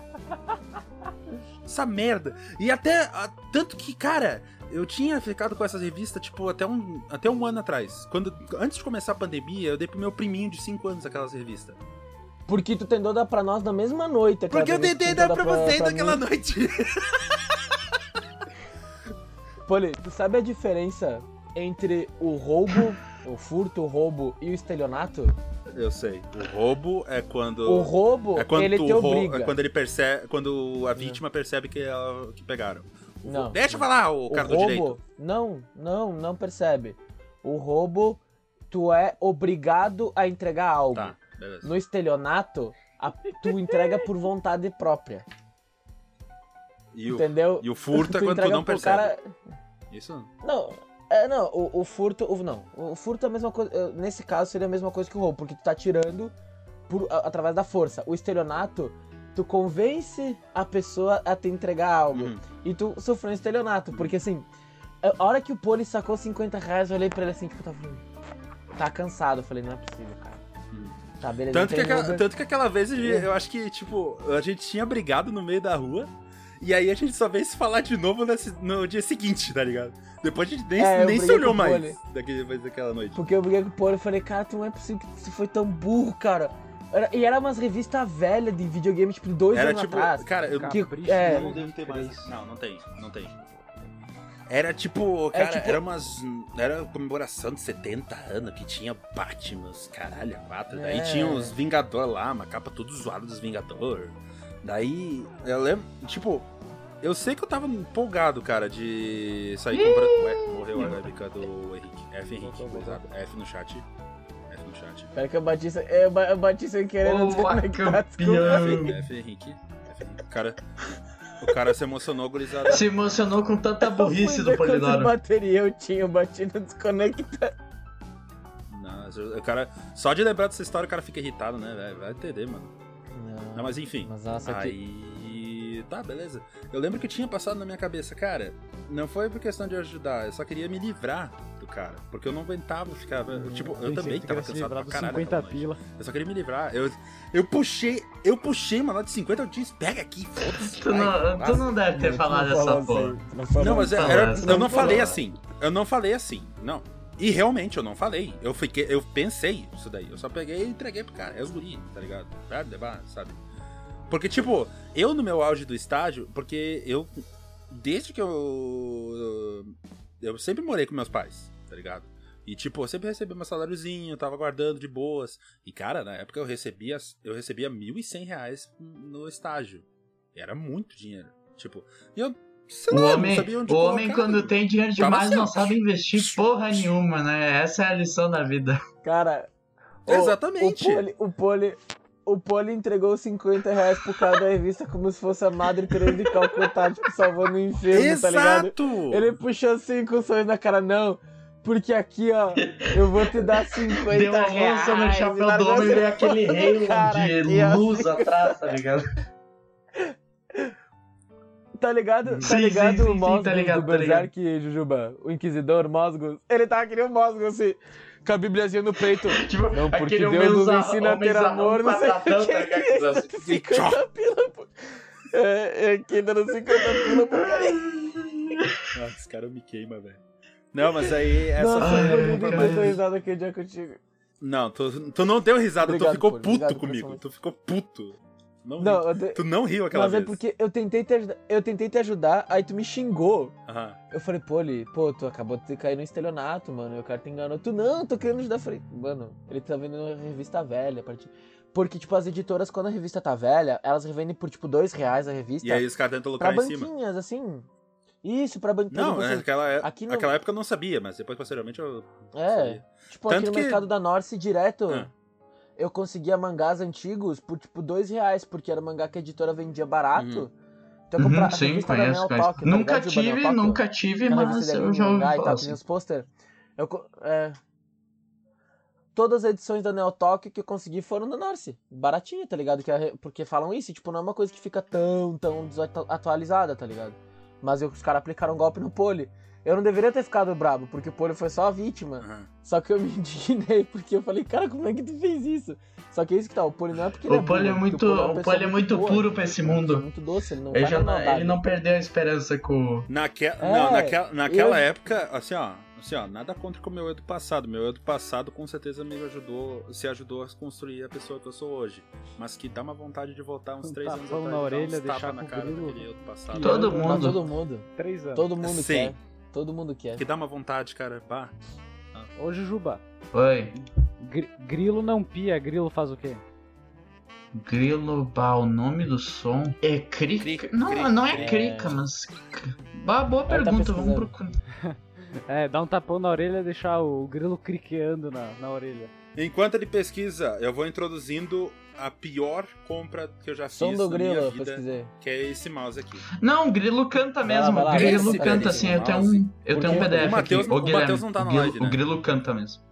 S2: essa merda. E até, a- tanto que, cara, eu tinha ficado com essas revistas, tipo, até um, até um ano atrás. Quando, antes de começar a pandemia, eu dei pro meu priminho de 5 anos aquelas revistas.
S1: Porque tu tentou dar pra nós na mesma noite.
S2: Porque eu tentei dar pra vocês
S1: pra
S2: naquela
S1: mim.
S2: noite.
S1: Poli, tu sabe a diferença entre o roubo, o furto, o roubo e o estelionato?
S2: Eu sei. O roubo é quando.
S1: O roubo,
S2: é quando
S1: ele te obriga.
S2: É quando ele percebe. Quando a vítima percebe que, ela, que pegaram. O
S1: Não.
S2: Deixa eu falar, o
S1: O
S2: cara do
S1: roubo,
S2: direito.
S1: não, não, não percebe. O roubo, tu é obrigado a entregar algo.
S2: Tá, beleza.
S1: No estelionato, a- tu entrega por vontade própria,
S2: E o,
S1: entendeu?
S2: e o furto é quando tu não percebe.
S1: cara-
S2: Isso?
S1: Não, é, não, o, o furto, o, não, o furto é a mesma coisa, eh, nesse caso seria a mesma coisa que o roubo, porque tu tá tirando por, a- através da força. O estelionato, tu convence a pessoa a te entregar algo,
S2: Uhum.
S1: e tu sofreu um estelionato, porque assim, a hora que o Poli sacou 50 reais, eu olhei pra ele assim, tipo, tava, tá cansado, eu falei, não é possível, cara.
S2: Hum.
S1: Tá, beleza,
S2: Tanto que, aquela, tanto que aquela vez eu acho que, tipo, a gente tinha brigado no meio da rua. E aí a gente só veio se falar de novo nesse- no dia seguinte, tá ligado? Depois a gente nem,
S1: É,
S2: nem se olhou mais daqui- depois daquela noite.
S1: Porque eu briguei com o Poli e falei, cara, tu não é possível que tu foi tão burro, cara. Era- e era umas revistas velhas de videogame, tipo, dois
S2: Era
S1: anos
S2: tipo,
S1: atrás.
S2: cara, eu
S1: Que-
S3: Capricho
S1: é,
S2: não devo ter mais. Não, não tem, não tem. Era tipo,
S1: É
S2: cara,
S1: tipo-
S2: era umas. Era comemoração de 70 anos que tinha Batman, os caralho, quatro. Daí
S1: É.
S2: tinha os Vingador lá, uma capa tudo zoada dos Vingador. Daí, eu lembro, tipo, eu sei que eu tava empolgado, cara, de sair comprando. Ué, morreu a webcam do Henrique. F Henrique, exato. F no chat. F no chat.
S1: Pera que eu bati, sem- eu ba- eu bati sem querer não desconectar.
S2: F, F Henrique. F Henrique. O cara, o cara se emocionou, gurizada.
S4: Se emocionou com tanta burrice do
S1: quantas
S4: Polidoro.
S1: bateria eu tinha, eu bati no desconectar.
S2: Não, o cara, só de lembrar dessa história o cara fica irritado, né? velho? Vai entender, mano. Não, mas enfim.
S1: Mas nossa, que...
S2: Aí. Tá, beleza. Eu lembro que tinha passado na minha cabeça, cara, não foi por questão de ajudar, eu só queria me livrar do cara. Porque eu não aguentava ficar. Tipo, eu também tava cansado pra caralho.
S3: 50
S2: aquela noite.
S3: pila.
S2: Eu só queria me livrar. Eu, eu puxei, eu puxei uma nota de 50, eu disse, pega aqui, foda-se.
S4: Tu não, tu não deve ter falado
S1: não falou
S4: essa
S1: assim,
S4: porra.
S1: tu não.
S2: Não, mas
S4: Não,
S2: era,
S4: essa
S2: eu não falei assim. Eu não falei assim. Não. E realmente eu não falei. Eu fiquei, eu pensei isso daí. Eu só peguei e entreguei pro cara. É os guri, tá ligado? Pra levar, sabe? Porque, tipo, eu no meu auge do estágio, porque eu. Desde que eu. Eu sempre morei com meus pais, tá ligado? E, tipo, eu sempre recebi meu saláriozinho, tava guardando de boas. E, cara, na época eu recebia, eu recebia 1.100 reais no estágio. Era muito dinheiro. Tipo, e eu. Sei
S4: O
S2: lá, não
S4: homem,
S2: sabia onde
S4: o homem quando tem dinheiro
S2: Tava
S4: demais não sabe investir porra nenhuma, né? Essa é a lição da vida.
S1: Cara, o-
S2: Exatamente.
S1: O Poli, o Poli, o Poli entregou 50 reais pro cara da revista como se fosse a Madre Teresa de Calcutá, tipo, salvando o enfermo, tá ligado?
S2: Exato!
S1: Ele puxou assim com o sorriso na cara, não. Porque aqui, ó, eu vou te dar 50
S4: Deu uma
S1: reais.
S4: no chapéu do homem e veio aquele rei de luz atrás, tá ligado?
S1: Tá ligado? Tá
S4: Sim,
S1: ligado
S4: sim, sim,
S1: o Mosgos
S4: tá ligado,
S1: do
S4: tá.
S1: Berserk, Jujuba? O Inquisidor Mosgos. Ele tava que nem o Mosgos, assim, com a bibliazinha no peito.
S4: Tipo,
S1: Não, porque
S4: aquele
S1: Deus nos ensina a ter amor, não sei o que.
S4: tá ligado? Que dá assim.
S1: 50 pila, pô. É, é aqui dando 50 pila pro cara.
S2: Nossa, esse cara me queima, velho. Não, mas aí essa
S1: Nossa,
S2: foi
S1: eu
S2: a
S1: não
S2: compra
S1: tô risada aquele dia contigo.
S2: Não, tu, tu não deu risada,
S1: Obrigado,
S2: tu ficou puto
S1: obrigado,
S2: comigo. Tu ficou puto. Não,
S1: Não, te-
S2: Tu não riu aquela
S1: mas
S2: vez.
S1: é porque eu tentei, te ajudar, eu tentei te ajudar, aí tu me xingou.
S2: Aham.
S1: Eu falei, Poli, pô, tu acabou de cair no estelionato, mano. E o cara te enganou. Tu não, tô querendo ajudar. Eu falei, mano, ele tá vendendo uma revista velha. a partir- Porque, tipo, as editoras, quando a revista tá velha, elas revendem por, tipo, dois reais a revista.
S2: E aí os caras tentam
S1: pra
S2: lucrar em cima.
S1: banquinhas, assim. Isso, pra banquinhas.
S2: Não,
S1: tipo
S2: é,
S1: assim,
S2: naquela, é-
S1: aqui no-
S2: naquela época eu não sabia, mas depois posteriormente eu
S1: É,
S2: sabia.
S1: tipo, aqui
S2: Tanto
S1: no
S2: que-
S1: mercado da Norse, direto,
S2: Ah.
S1: Eu conseguia mangás antigos por, tipo, dois reais, porque era mangá que a editora vendia barato.
S2: Uhum.
S1: Então eu comprava
S4: Uhum,
S1: a
S4: sim, conheço, conheço.
S1: Tá
S4: Nunca
S1: Juba, Neo
S4: tive, nunca tive, mas eu já ouvi
S1: e
S4: falar
S1: tal,
S4: assim.
S1: os pôster. Eu, é, todas as edições da Neo Tokyo que eu consegui foram da Norse. Baratinha, tá ligado? É porque falam isso, e, tipo, não é uma coisa que fica tão, tão desatualizada, tá ligado? Mas os caras aplicaram um golpe no Poli. Eu não deveria ter ficado brabo, porque o Poli foi só a vítima.
S2: Aham.
S1: Só que eu me indignei, porque eu falei, cara, como é que tu fez isso? Só que é isso que tá, o Poli não é porque ele
S4: O Poli é
S1: burro,
S4: muito,
S1: porque uma
S4: o
S1: pessoa
S4: Poli é muito
S1: boa.
S4: puro pra esse
S1: Ele é
S4: mundo.
S1: muito doce, ele não
S4: Ele, já não, ele não perdeu a esperança com.
S2: Naque...
S1: É,
S2: não, naquela, naquela
S1: eu-
S2: época, assim, ó, assim, ó, nada contra com o meu eu do passado. Meu eu do passado com certeza me ajudou, se ajudou a construir a pessoa que eu sou hoje. Mas que dá uma vontade de voltar uns
S3: Um
S2: três anos atrás
S3: na orelha,
S2: uns
S3: deixar
S2: na
S3: com o
S2: cara daquele eu do passado.
S4: Todo
S1: Não,
S4: mundo.
S1: todo mundo.
S3: Três anos.
S1: Todo mundo
S2: Sim.
S1: quer. Todo mundo quer.
S2: Que dá uma vontade, cara. Bah.
S3: Ô, Jujuba,
S4: Oi.
S3: gri- grilo não pia, grilo faz o quê?
S4: Grilo, bah, o nome do som é crica.
S2: Crica,
S4: não,
S2: crica.
S4: não é
S1: É.
S4: crica, mas. Bah, boa
S1: Ele tá
S4: pergunta, vamos
S1: pesquisando.
S4: procurar.
S3: É, dar um tapão na orelha e deixar o grilo criqueando na, na orelha.
S2: Enquanto ele pesquisa, eu vou introduzindo a pior compra que eu já
S1: Som
S2: fiz
S1: do
S2: na
S1: grilo,
S2: minha vida, que é esse mouse aqui.
S4: Não, o grilo canta
S1: Vai lá,
S4: mesmo.
S1: vai lá.
S4: o grilo
S2: Esse
S4: canta assim. Eu tenho um, eu tenho um PDF
S2: o Matheus
S4: aqui.
S2: não- o
S4: Guilherme,
S2: Matheus não tá na
S4: o grilo-
S2: live, né?
S4: O grilo canta mesmo.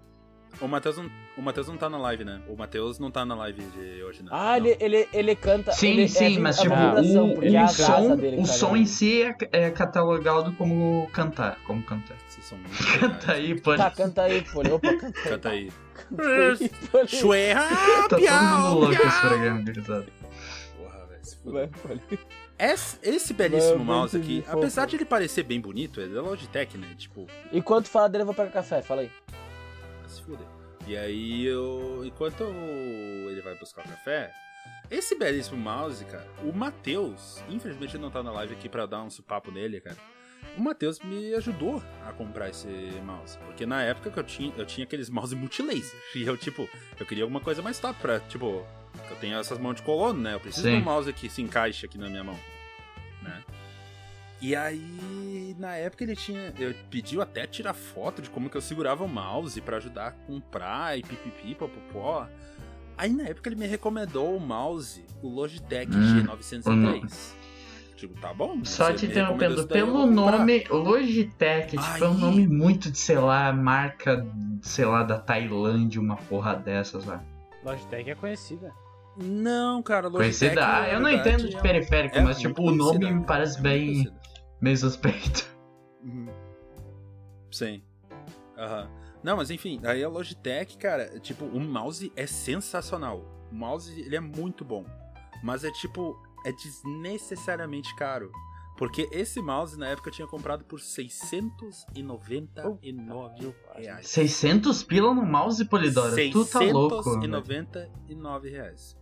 S2: O Matheus não, o Matheus não tá na live, né? O Matheus não tá na live de hoje, né?
S1: Ah,
S2: Não.
S1: ele, ele, ele canta.
S4: Sim,
S1: ele,
S4: sim,
S1: é,
S4: mas tipo, o,
S1: porque
S4: o
S1: é
S4: som,
S1: dele
S4: o
S1: tá
S4: som em si é, é catalogado como cantar. Como cantar.
S2: São muito
S4: Canta aí, pô.
S1: Tá, canta aí, Poli. Opa, canta aí.
S2: Canta aí.
S1: Poli.
S2: Chuerra,
S4: Tá todo mundo louco
S2: piau,
S4: esse
S2: piau.
S4: programa, gurizada.
S2: Porra, velho, se fudeu.
S1: Vai, Poli.
S2: Esse, esse belíssimo mouse aqui, apesar de ele parecer bem bonito, é da Logitech, né? Tipo,
S1: Enquanto fala dele, eu vou pegar café. Fala aí.
S2: Se fuder. E aí, eu, enquanto ele vai buscar o café, esse belíssimo mouse, cara, o Matheus, infelizmente ele não tá na live aqui pra dar um papo nele, cara. O Matheus me ajudou a comprar esse mouse. Porque na época que eu tinha, eu tinha aqueles mouse multilaser. E eu, tipo, eu queria alguma coisa mais top pra, tipo, eu tenho essas mãos de colono, né? Eu preciso
S4: Sim.
S2: de um mouse que se encaixe aqui na minha mão, né? E aí, na época ele tinha. Eu pediu até tirar foto de como que eu segurava o mouse pra ajudar a comprar e pipipi, popopó. Aí na época ele me recomendou o mouse, o Logitech
S4: Hum,
S2: G903. Digo, tá bom.
S4: Só te interrompendo, pelo nome Logitech, tipo, é um nome muito de, sei lá, marca, sei lá, da Tailândia, uma porra dessas lá.
S3: Logitech é conhecida.
S2: Não, cara, Logitech.
S4: Conhecida? Ah, eu não
S2: verdade,
S4: entendo de
S2: é
S4: periférico,
S2: é
S4: mas tipo, o nome me parece
S2: É
S4: bem
S2: conhecida.
S4: Meio suspeito.
S2: Uhum. Sim. Aham. Não, mas enfim, aí a Logitech, cara, tipo, o mouse é sensacional. O mouse, ele é muito bom. Mas é tipo, é desnecessariamente caro. Porque esse mouse, na época, eu tinha comprado por 699 reais.
S4: 600 pila no mouse, Polidora? Tu tá louco. velho.
S2: 699 reais.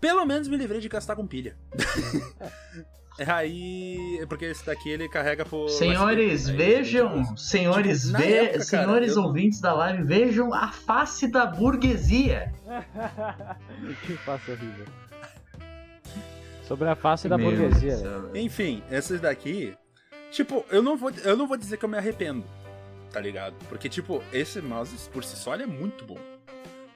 S2: Pelo menos me livrei de gastar com pilha. Aí, porque esse daqui ele carrega por.
S4: Senhores,
S2: USB, aí
S4: vejam,
S2: ele-
S4: senhores,
S2: Tipo,
S4: ve-
S2: época, cara,
S4: senhores
S2: eu não-
S4: ouvintes da live, vejam a face da burguesia.
S3: que face horrível. Sobre a face da
S4: Meu
S3: burguesia,
S4: Deus.
S2: Enfim, esses daqui. Tipo, eu não vou, eu não vou dizer que eu me arrependo, tá ligado? Porque, tipo, esse mouse por si só ele é muito bom.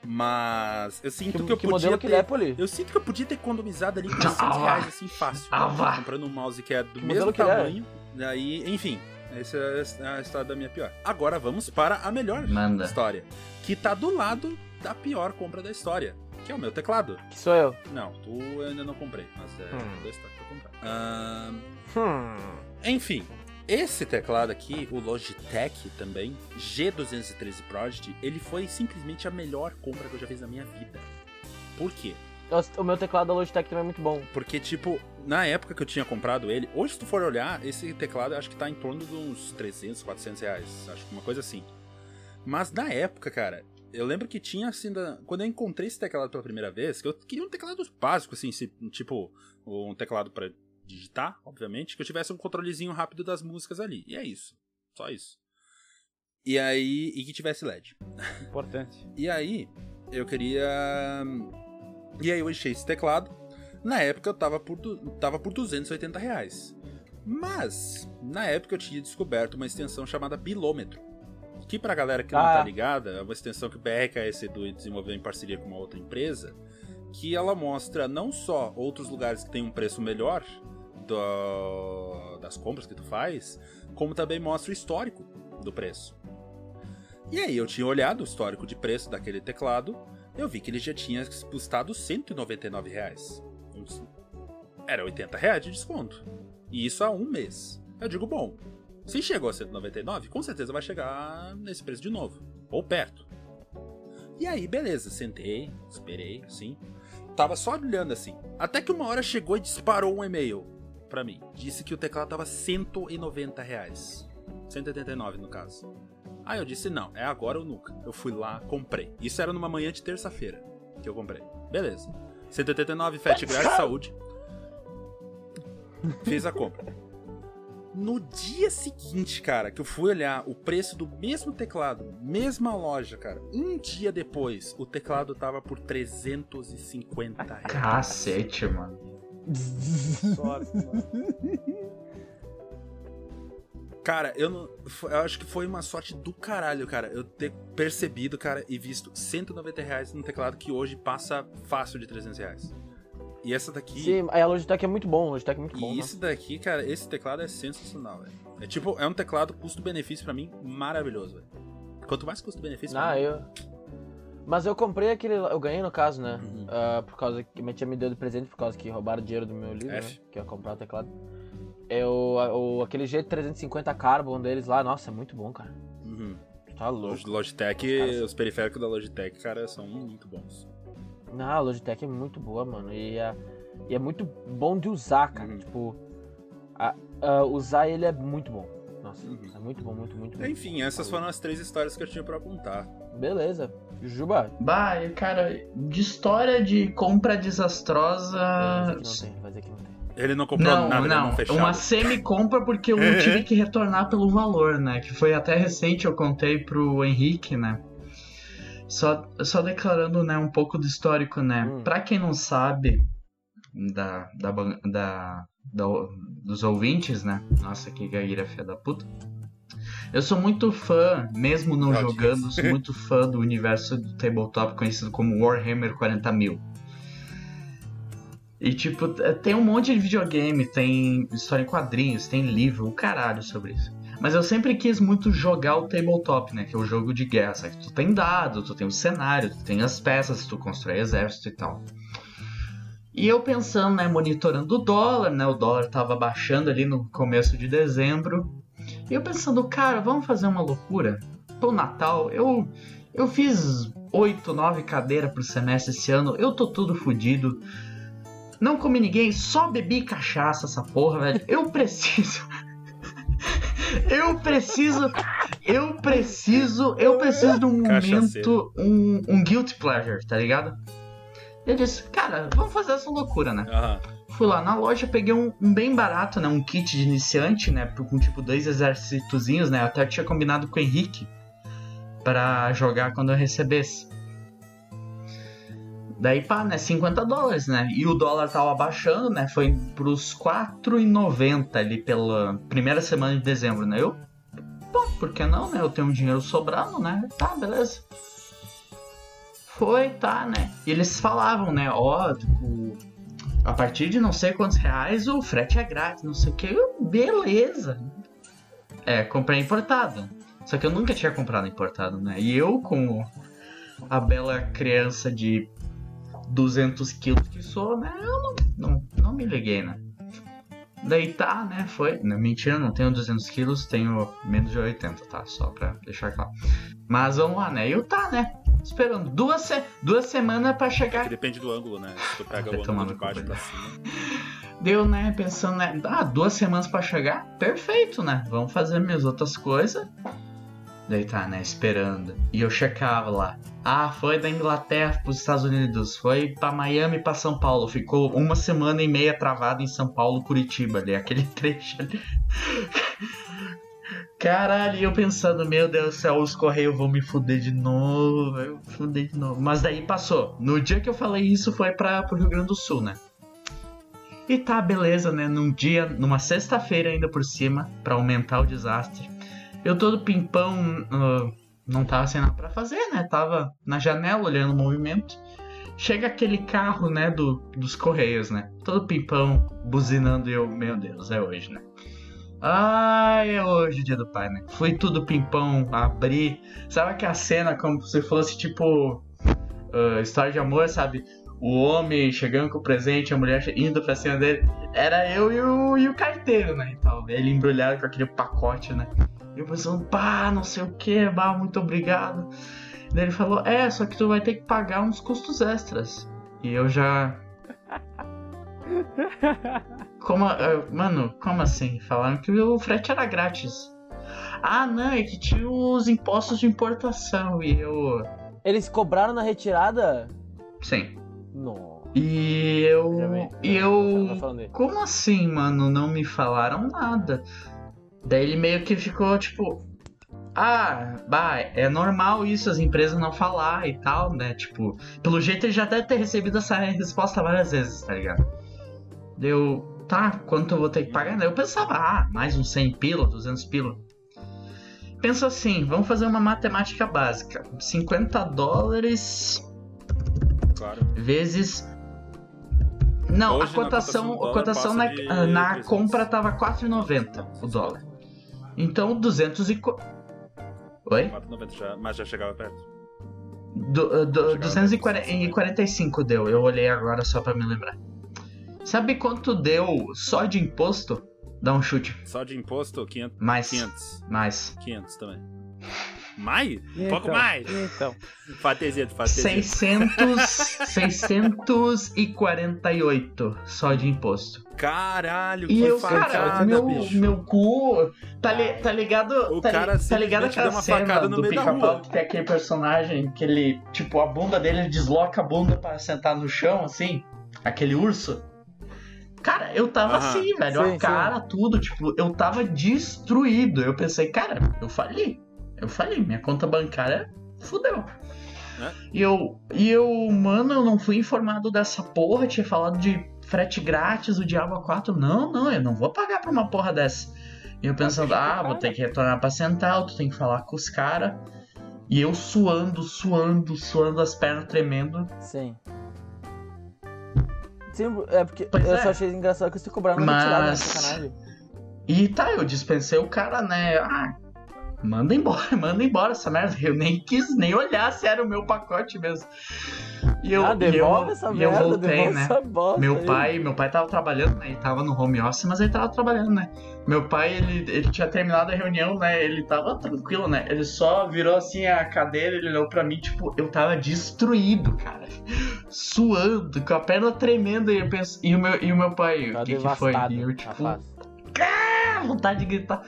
S2: Mas eu sinto
S1: Que,
S2: que, eu
S1: que
S2: podia
S1: modelo
S2: ter.
S1: é?
S2: Eu sinto que eu podia ter economizado ali 400
S4: Ah, vá.
S2: reais, assim, fácil.
S4: Ah.
S2: Comprando um mouse que é do
S1: Que
S2: mesmo
S1: é?
S2: tamanho. Daí, enfim, essa é a história da minha pior. Agora vamos para a melhor
S4: Manda.
S2: história. Que tá do lado da pior compra da história. Que é o meu teclado.
S1: Que sou eu.
S2: Não, tu eu ainda não comprei, mas é
S1: Hum.
S2: história que eu comprei. Ahn,
S1: Hum.
S2: enfim, esse teclado aqui, o Logitech também, G213 Project, ele foi simplesmente a melhor compra que eu já fiz na minha vida. Por quê?
S1: O meu teclado da Logitech também é muito bom.
S2: Porque, tipo, na época que eu tinha comprado ele, hoje se tu for olhar, esse teclado acho que tá em torno de uns 300, 400 reais. Acho que uma coisa assim. Mas na época, cara, eu lembro que tinha assim, da- quando eu encontrei esse teclado pela primeira vez, que eu queria um teclado básico, assim, tipo, um teclado pra digitar, obviamente, que eu tivesse um controlezinho rápido das músicas ali. E é isso. Só isso. E aí. E que tivesse LED.
S3: Importante.
S2: E aí, eu queria. E aí eu achei esse teclado. Na época eu tava por, du- tava por 280 reais. Mas, na época eu tinha descoberto uma extensão chamada Bilômetro. Que pra galera que não
S1: Ah.
S2: tá ligada, é uma extensão que o BRKS Edu desenvolveu em parceria com uma outra empresa. Que ela mostra não só outros lugares que tem um preço melhor do- das compras que tu faz, como também mostra o histórico do preço. E aí eu tinha olhado o histórico de preço daquele teclado, eu vi que ele já tinha custado 199 reais. Era 80 reais de desconto. E isso há um mês. Eu digo, bom, se chegou a 199, com certeza vai chegar nesse preço de novo. Ou perto. E aí, beleza, sentei, esperei, assim. Tava só olhando assim. Até que uma hora chegou e disparou um e-mail pra mim. Disse que o teclado tava 190 reais. 189 no caso. Aí eu disse, não, é agora ou nunca. Eu fui lá, comprei. Isso era numa manhã de terça-feira que eu comprei. Beleza. 189, frete grátis, saúde. Fiz a compra. No dia seguinte, cara, que eu fui olhar o preço do mesmo teclado, mesma loja, cara, um dia depois, o teclado tava por 350 reais.
S4: Cacete, mano.
S3: Sorte, mano.
S2: Cara, eu não. Eu acho que foi uma sorte do caralho, cara. Eu ter percebido, cara, e visto 190 reais num teclado que hoje passa fácil de 300 reais. E essa daqui.
S1: Sim, aí a Logitech é muito bom, a Logitech é muito bom.
S2: E
S1: né?
S2: esse daqui, cara, esse teclado é sensacional, velho. É tipo, é um teclado custo-benefício pra mim maravilhoso, velho. Quanto mais custo-benefício,
S1: Ah,
S2: pra mim,
S1: eu. Mas eu comprei aquele. Eu ganhei no caso, né?
S2: Uhum.
S1: Ah, por causa que minha tia me deu de presente por causa que roubaram dinheiro do meu livro, né? Que eu ia comprar o teclado. Eu, o, aquele G350 Carbon deles lá, nossa, é muito bom, cara.
S2: Uhum.
S1: Tá louco.
S2: Log- Logitech,
S1: Cara,
S2: os periféricos da Logitech, cara, são muito bons.
S1: Não, a Logitech é muito boa, mano. E é, e é muito bom de usar, cara.
S2: Uhum.
S1: Tipo, a- a- usar ele é muito bom. Nossa,
S2: Uhum.
S1: é muito bom, muito, muito bom.
S2: Enfim, essas foram as três histórias que eu tinha pra contar.
S1: Beleza. Juba,
S4: Bah, cara, de história de compra
S1: vai
S4: desastrosa.
S1: dizer que não tem, vai dizer que não tem.
S2: Ele não comprou
S4: Não,
S2: nada,
S4: não,
S2: não
S4: uma semi-compra porque eu tive que retornar pelo valor, né? Que foi até recente, eu contei pro Henrique, né? Só, só declarando, né, um pouco do histórico, né?
S1: Hum.
S4: Pra quem não sabe, da, da, da, da- dos ouvintes, né? Nossa, que gagueira filha da puta. Eu sou muito fã, mesmo não
S2: Audiência.
S4: jogando, sou muito fã do universo do tabletop conhecido como Warhammer 40.000. E, tipo, tem um monte de videogame, tem história em quadrinhos, tem livro, o caralho sobre isso. Mas eu sempre quis muito jogar o tabletop, né? Que é o jogo de guerra. Que tu tem dado, tu tem o cenário, tu tem as peças, tu constrói exército e tal. E eu pensando, né? Monitorando o dólar, né? O dólar tava baixando ali no começo de dezembro. E eu pensando, cara, vamos fazer uma loucura? Pro Natal, eu, eu fiz 8, 9 cadeiras pro semestre esse ano, eu tô tudo fudido. Não comi ninguém, só bebi cachaça essa porra, velho. Eu preciso. eu preciso. Eu preciso. Eu preciso de um
S2: Cachaceiro.
S4: momento. Um, um guilty pleasure, tá ligado? Eu disse, cara, vamos fazer essa loucura, né?
S2: Aham.
S4: Fui lá na loja, peguei um, um bem barato, né? Um kit de iniciante, né? Com tipo dois exércitozinhos, né? Eu até tinha combinado com o Henrique pra jogar quando eu recebesse. Daí, pá, né? 50 dólares, né? E o dólar tava baixando, né? Foi pros 4,90 ali pela primeira semana de dezembro, né? Eu, pô, por que não, né? Eu tenho um dinheiro sobrando, né? Tá, beleza. Foi, tá, né? E eles falavam, né? Ó, tipo, a partir de não sei quantos reais o frete é grátis, não sei o que. Beleza. É, comprei importado. Só que eu nunca tinha comprado importado, né? E eu, com a bela criança de 200 quilos que sou, né? Eu não, não, não me liguei, né? Daí tá, né? Foi. Não, mentira, não tenho 200 quilos, tenho menos de 80, tá? Só pra deixar claro. Mas vamos lá, né? Eu tá, né? Esperando duas, se... duas semanas pra chegar
S2: Que depende do ângulo, né? Se tu pega o ângulo de baixo pra cima.
S4: Deu, né? Pensando, né? Ah, duas semanas pra chegar? Perfeito, né? Vamos fazer minhas outras coisas. Daí tá, né? Esperando. E eu checava lá. Ah, foi da Inglaterra pros Estados Unidos. Foi pra Miami pra São Paulo. Ficou uma semana e meia travado em São Paulo, Curitiba ali. Aquele trecho ali. Caralho, eu pensando, meu Deus do céu, os Correios vão me fuder de novo. Eu fuder de novo. Mas daí passou. No dia que eu falei isso foi pra, pro Rio Grande do Sul, né? E tá, beleza, né? Num dia, numa sexta-feira ainda por cima, pra aumentar o desastre. Eu todo pimpão, ah, não tava sem nada pra fazer, né? Tava na janela olhando o movimento. Chega aquele carro, né, do, dos Correios, né? Todo pimpão, buzinando e eu, meu Deus, é hoje, né? Ai, é hoje o dia do pai, né? Fui tudo pimpão, abri. Sabe aquela cena como se fosse tipo. ah, história de amor, sabe? o homem chegando com o presente, a mulher indo pra cima dele. Era eu e o, e o carteiro, né? Então, ele embrulhado com aquele pacote, né? E eu pensando, pá, não sei o que, bah, muito obrigado. Daí ele falou, é, só que tu vai ter que pagar uns custos extras. E eu já. Como, eh, mano, como assim? Falaram que o frete era grátis. Ah, não, é que tinha os impostos de importação e eu.
S1: Eles cobraram na retirada?
S4: Sim.
S1: Não.
S4: E eu. E eu.
S1: falando aí.
S4: Como assim, mano? Não me falaram nada. Daí ele meio que ficou tipo. Ah, bah, é normal isso, as empresas não falar e tal, né? Tipo, pelo jeito ele já deve ter recebido essa resposta várias vezes, tá ligado? Deu, tá, quanto eu vou ter que pagar? Daí eu pensava, ah, mais uns 100 pila, 200 pila. Pensa assim, vamos fazer uma matemática básica. 50 dólares
S2: Claro.
S4: vezes. Não,
S2: Hoje,
S4: a cotação,
S2: na cotação
S4: cotação na,
S2: de
S4: na
S2: 300.
S4: compra tava 4,90 o dólar. Então 200 e. co- Oi?
S2: 4,90 já, mas já chegava perto.
S4: Do, do,
S2: Chegava
S4: 245 deu, eu olhei agora só pra me lembrar. Sabe quanto deu só de imposto? Dá um chute.
S2: Só de imposto, 500.
S4: Mais.
S2: 500.
S4: Mais.
S2: 500 também. Mais?
S3: E
S2: Um pouco
S3: então?
S2: mais.
S3: E Então,
S2: Fatezinha, fatezinha.
S4: 600. 648 só de imposto.
S2: Caralho,
S4: E
S2: que
S4: eu,
S2: facada,
S4: cara, meu,
S2: bicho.
S4: meu cu. Tá, li- tá ligado?
S2: O
S4: tá, li-
S2: cara
S4: tá ligado aquela
S2: uma
S4: cena do pica-pau que tem aquele personagem que ele, tipo, a bunda dele ele desloca a bunda pra sentar no chão, assim? Aquele urso? Cara, eu tava assim, velho.
S1: Sim,
S4: a cara, tudo, tipo, eu tava destruído. Eu pensei, cara, eu falei. Eu falei, minha conta bancária fudeu.
S2: É?
S4: E eu, e eu, mano, eu não fui informado dessa porra, tinha falado de frete grátis, o Diabo 4. Não, não, eu não vou pagar pra uma porra dessa. E eu pensando, ah, vou ter que retornar pra Central, tu tem que falar com os caras. E eu suando, suando, suando, as pernas tremendo.
S1: Sim. Sim, é porque
S4: Pois
S1: eu
S4: é.
S1: só achei engraçado que você cobraram na
S4: Mas-
S1: né?
S4: E tá, eu dispensei o cara, né? Ah, manda embora, manda embora essa merda. Eu nem quis nem olhar se era o meu pacote mesmo. E eu,
S1: ah,
S4: e eu,
S1: devolve essa
S4: e eu
S1: merda,
S4: voltei,
S1: devolve
S4: né? Meu
S1: aí.
S4: pai, meu pai tava trabalhando, né? Ele tava no home office, mas ele tava trabalhando, né? Meu pai, ele, ele tinha terminado a reunião, né? Ele tava tranquilo, né? Ele só virou assim a cadeira, ele olhou pra mim, tipo, eu tava destruído, cara. Suando, com a perna tremendo, e eu penso, e o meu, e o meu pai,
S1: Tá
S4: o que, que foi? E eu, tipo, ah, vontade de gritar.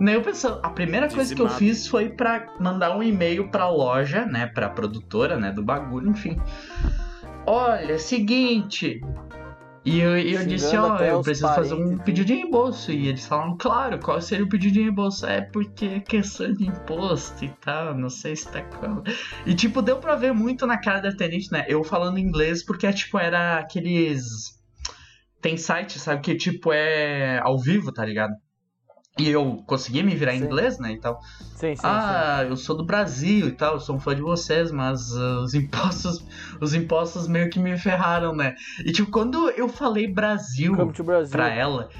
S4: Daí eu pensando, a primeira coisa que eu
S2: Dizimado.
S4: fiz foi pra mandar um e-mail pra loja, né, pra produtora, né, do bagulho, enfim. Olha, seguinte. E eu, eu disse, ó,
S1: até
S4: eu preciso fazer um pedido de reembolso. E eles falaram, claro, qual seria o pedido de reembolso? É porque é questão de imposto e tal, não sei se tá como. E tipo, deu pra ver muito na cara da atendente, né? Eu falando inglês, porque tipo, era aqueles. Tem site, sabe, que tipo é ao vivo, tá ligado? E eu consegui me virar em
S1: Sim.
S4: inglês, né? Então,
S1: Sim, sim,
S4: ah, eu sou do Brasil e tal, eu sou um fã de vocês, mas ah, os impostos, os impostos meio que me ferraram, né? E tipo, quando eu falei
S1: sim.
S4: Brasil
S1: Brasil.
S4: pra ela,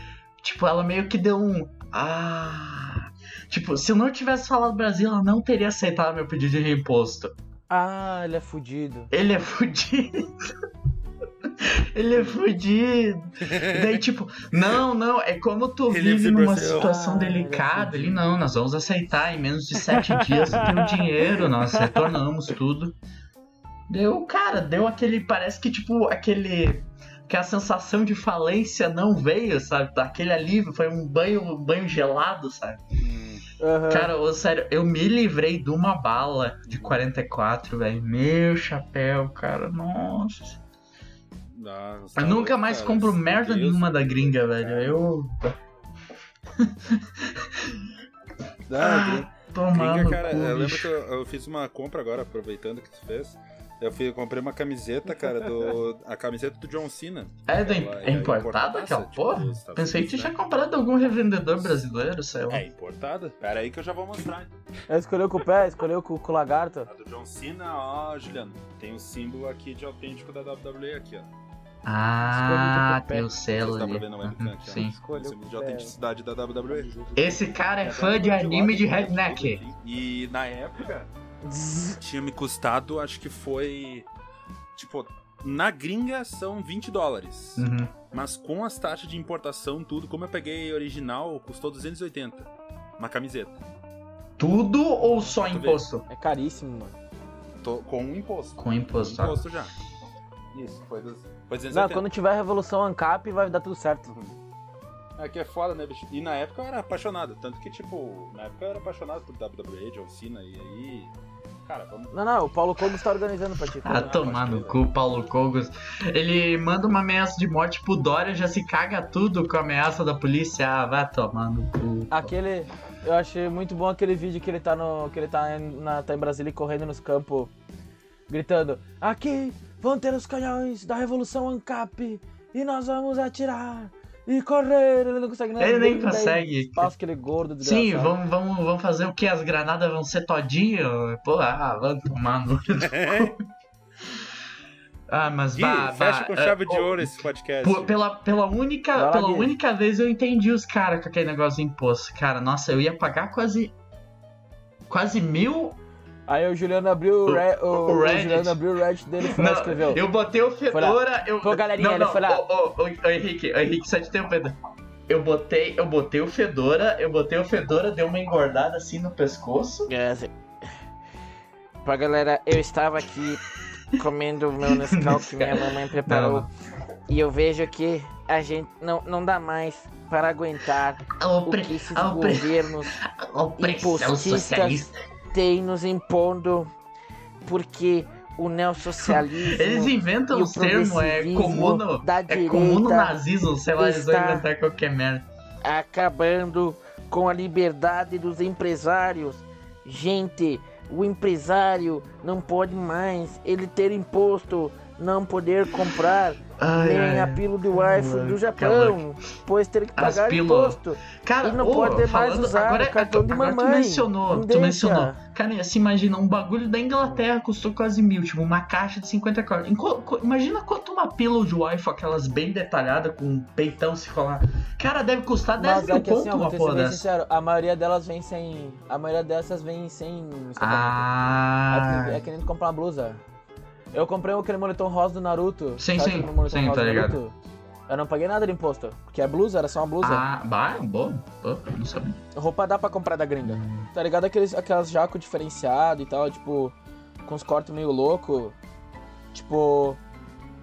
S4: tipo, ela meio que deu um ah, tipo, se eu não tivesse falado Brasil, ela não teria aceitado meu pedido de reimposto.
S1: Ah, ele é fudido.
S4: Ele é fudido. Ele é fudido. Daí, tipo, não, não, é como tu
S2: Ele
S4: vive
S2: é
S4: numa
S2: Brasil.
S4: situação
S1: Ah, é
S4: delicada. Ele, não, nós vamos aceitar. Em menos de sete dias tu tem o dinheiro, nós retornamos tudo. Deu, cara, deu aquele. Parece que, tipo, aquele. Que a sensação de falência não veio, sabe? Aquele alívio foi um banho, um banho gelado, sabe?
S2: Hum,
S1: Aham.
S4: Cara, ô, sério, eu me livrei de uma bala de 44, velho. Meu chapéu, cara, nossa.
S2: Nossa,
S4: Eu nunca mais
S2: cara,
S4: compro merda
S2: Deus.
S4: nenhuma da gringa, velho. Eu.
S2: Ah,
S4: Ah, tomar
S2: Gringa,
S4: no
S2: cara,
S4: cu,
S2: eu lembro que eu, eu fiz uma compra agora, aproveitando que tu fez. Eu fui, eu comprei uma camiseta, cara, do. A camiseta do John Cena.
S4: É, da,
S2: Ela
S4: é importada aquela
S2: tipo,
S4: porra? Pensei que tu tinha
S2: né?
S4: comprado de algum revendedor brasileiro, sei lá.
S2: É importada? Pera aí que eu já vou mostrar.
S1: Ela escolheu com o pé, escolheu com, com o lagarto.
S2: A do John Cena, ó, Juliano. Tem o símbolo aqui de autêntico da WWE aqui, ó.
S4: Ah,
S1: com
S4: tem o selo
S2: tá
S4: ali. Uhum. Sim.
S2: Símbolo de autenticidade da WWE.
S4: Esse cara é fã de anime de redneck.
S2: E na época tinha me custado, acho que foi. Tipo, na gringa são 20 dólares.
S4: Uhum.
S2: Mas com as taxas de importação, tudo, como eu peguei original, custou 280. Uma camiseta.
S4: Tudo ou só imposto?
S1: É caríssimo, mano.
S2: Tô com imposto.
S4: Com imposto, tá?
S2: Imposto já. Isso, foi, dos, foi
S1: Não,
S2: 280.
S1: quando tiver a Revolução ANCAP vai dar tudo certo.
S2: É que é foda, né, bicho? E na época eu era apaixonado. Tanto que, tipo, na época eu era apaixonado por WWE, John Cena, e aí. Cara, vamos.
S1: Não, não, o Paulo Cogos tá organizando pra ti.
S4: Ah, tomar no cu, Paulo Cogos. Ele manda uma ameaça de morte pro Dória, já se caga tudo com a ameaça da polícia. Ah, vai tomar no cu.
S1: Aquele. Eu achei muito bom aquele vídeo que ele tá no. que ele tá em, na, tá em Brasília correndo nos campos, gritando, aqui vão ter os canhões da Revolução ANCAP e nós vamos atirar e correr. Ele não consegue nem
S4: Ele nem consegue.
S1: Espaço aquele gordo
S4: Sim,
S1: desgraçado.
S4: vamos, vamos, vamos fazer o que? As granadas vão ser todinho? Pô, ah, vamos tomar no cu. Ah, mas
S2: Gui,
S4: vá,
S2: fecha com chave de
S4: oh,
S2: ouro esse podcast.
S4: Pela, pela, única,
S1: lá,
S4: pela
S1: Gui.
S4: única vez eu entendi os caras com aquele negócio de imposto. Cara, nossa, eu ia pagar quase. Quase mil.
S1: Aí o Juliano abriu o,
S4: O-
S1: re- o,
S4: o
S1: o. Juliano abriu o Reddit dele e
S4: Não,
S1: escreveu.
S4: eu botei o Fedora. Eu...
S1: Pô, galerinha,
S4: não,
S1: ele
S4: não,
S1: foi lá.
S4: Ô, ô, ô, Henrique, ô, Henrique, só te interrompendo. Eu botei, eu botei o Fedora, eu botei o Fedora, deu uma engordada assim no pescoço.
S1: É, assim. Pra galera, eu estava aqui comendo o meu Nescau que minha mamãe preparou.
S4: Não.
S1: E eu vejo que a gente não, não dá mais para aguentar
S4: O,
S1: o
S4: pre...
S1: que esses
S4: opre-
S1: governos
S4: a opressão socialista.
S1: Têm nos impondo. Porque o neossocialismo
S4: Eles inventam
S1: o
S4: os termos, é comuno.
S1: da
S4: É
S1: direita
S4: comuno nazismo, sei lá, eles vão inventar qualquer merda.
S1: acabando com a liberdade dos empresários. Gente, o empresário não pode mais ele ter imposto, não poder comprar
S4: Ai,
S1: nem
S4: ai.
S1: a pílula iPhone
S4: Ai,
S1: do Japão, pois ter que pagar
S4: pílula-
S1: imposto.
S4: Cara,
S1: E não
S4: ô,
S1: pode mais
S4: falando,
S1: usar
S4: agora,
S1: o cartão de
S4: agora tu
S1: mamãe.
S4: mencionou, tu mencionou. Cara, se imagina, um bagulho da Inglaterra custou quase mil, tipo, uma caixa de 50 cordas. Imagina quanto uma pílula de Wi-Fi, aquelas bem detalhadas, com um peitão se falar. Cara, deve custar 10
S1: Mas
S4: mil
S1: é que assim,
S4: conto uma porra dessa.
S1: sincero, a maioria delas vem sem. A maioria dessas vem sem.
S4: Ah.
S1: É, que, é que nem comprar uma blusa. Eu comprei aquele moletom rosa do Naruto.
S4: Sim, sim, sim,
S1: rosa
S4: tá
S1: do
S4: ligado.
S1: Naruto? Eu não paguei nada de imposto, porque é blusa, era só uma blusa.
S4: Ah, bah, bom, bom, não sabia.
S1: Roupa dá pra comprar da gringa. Tá ligado? Aqueles, aquelas jaco diferenciado e tal, tipo, com os cortes meio louco. Tipo,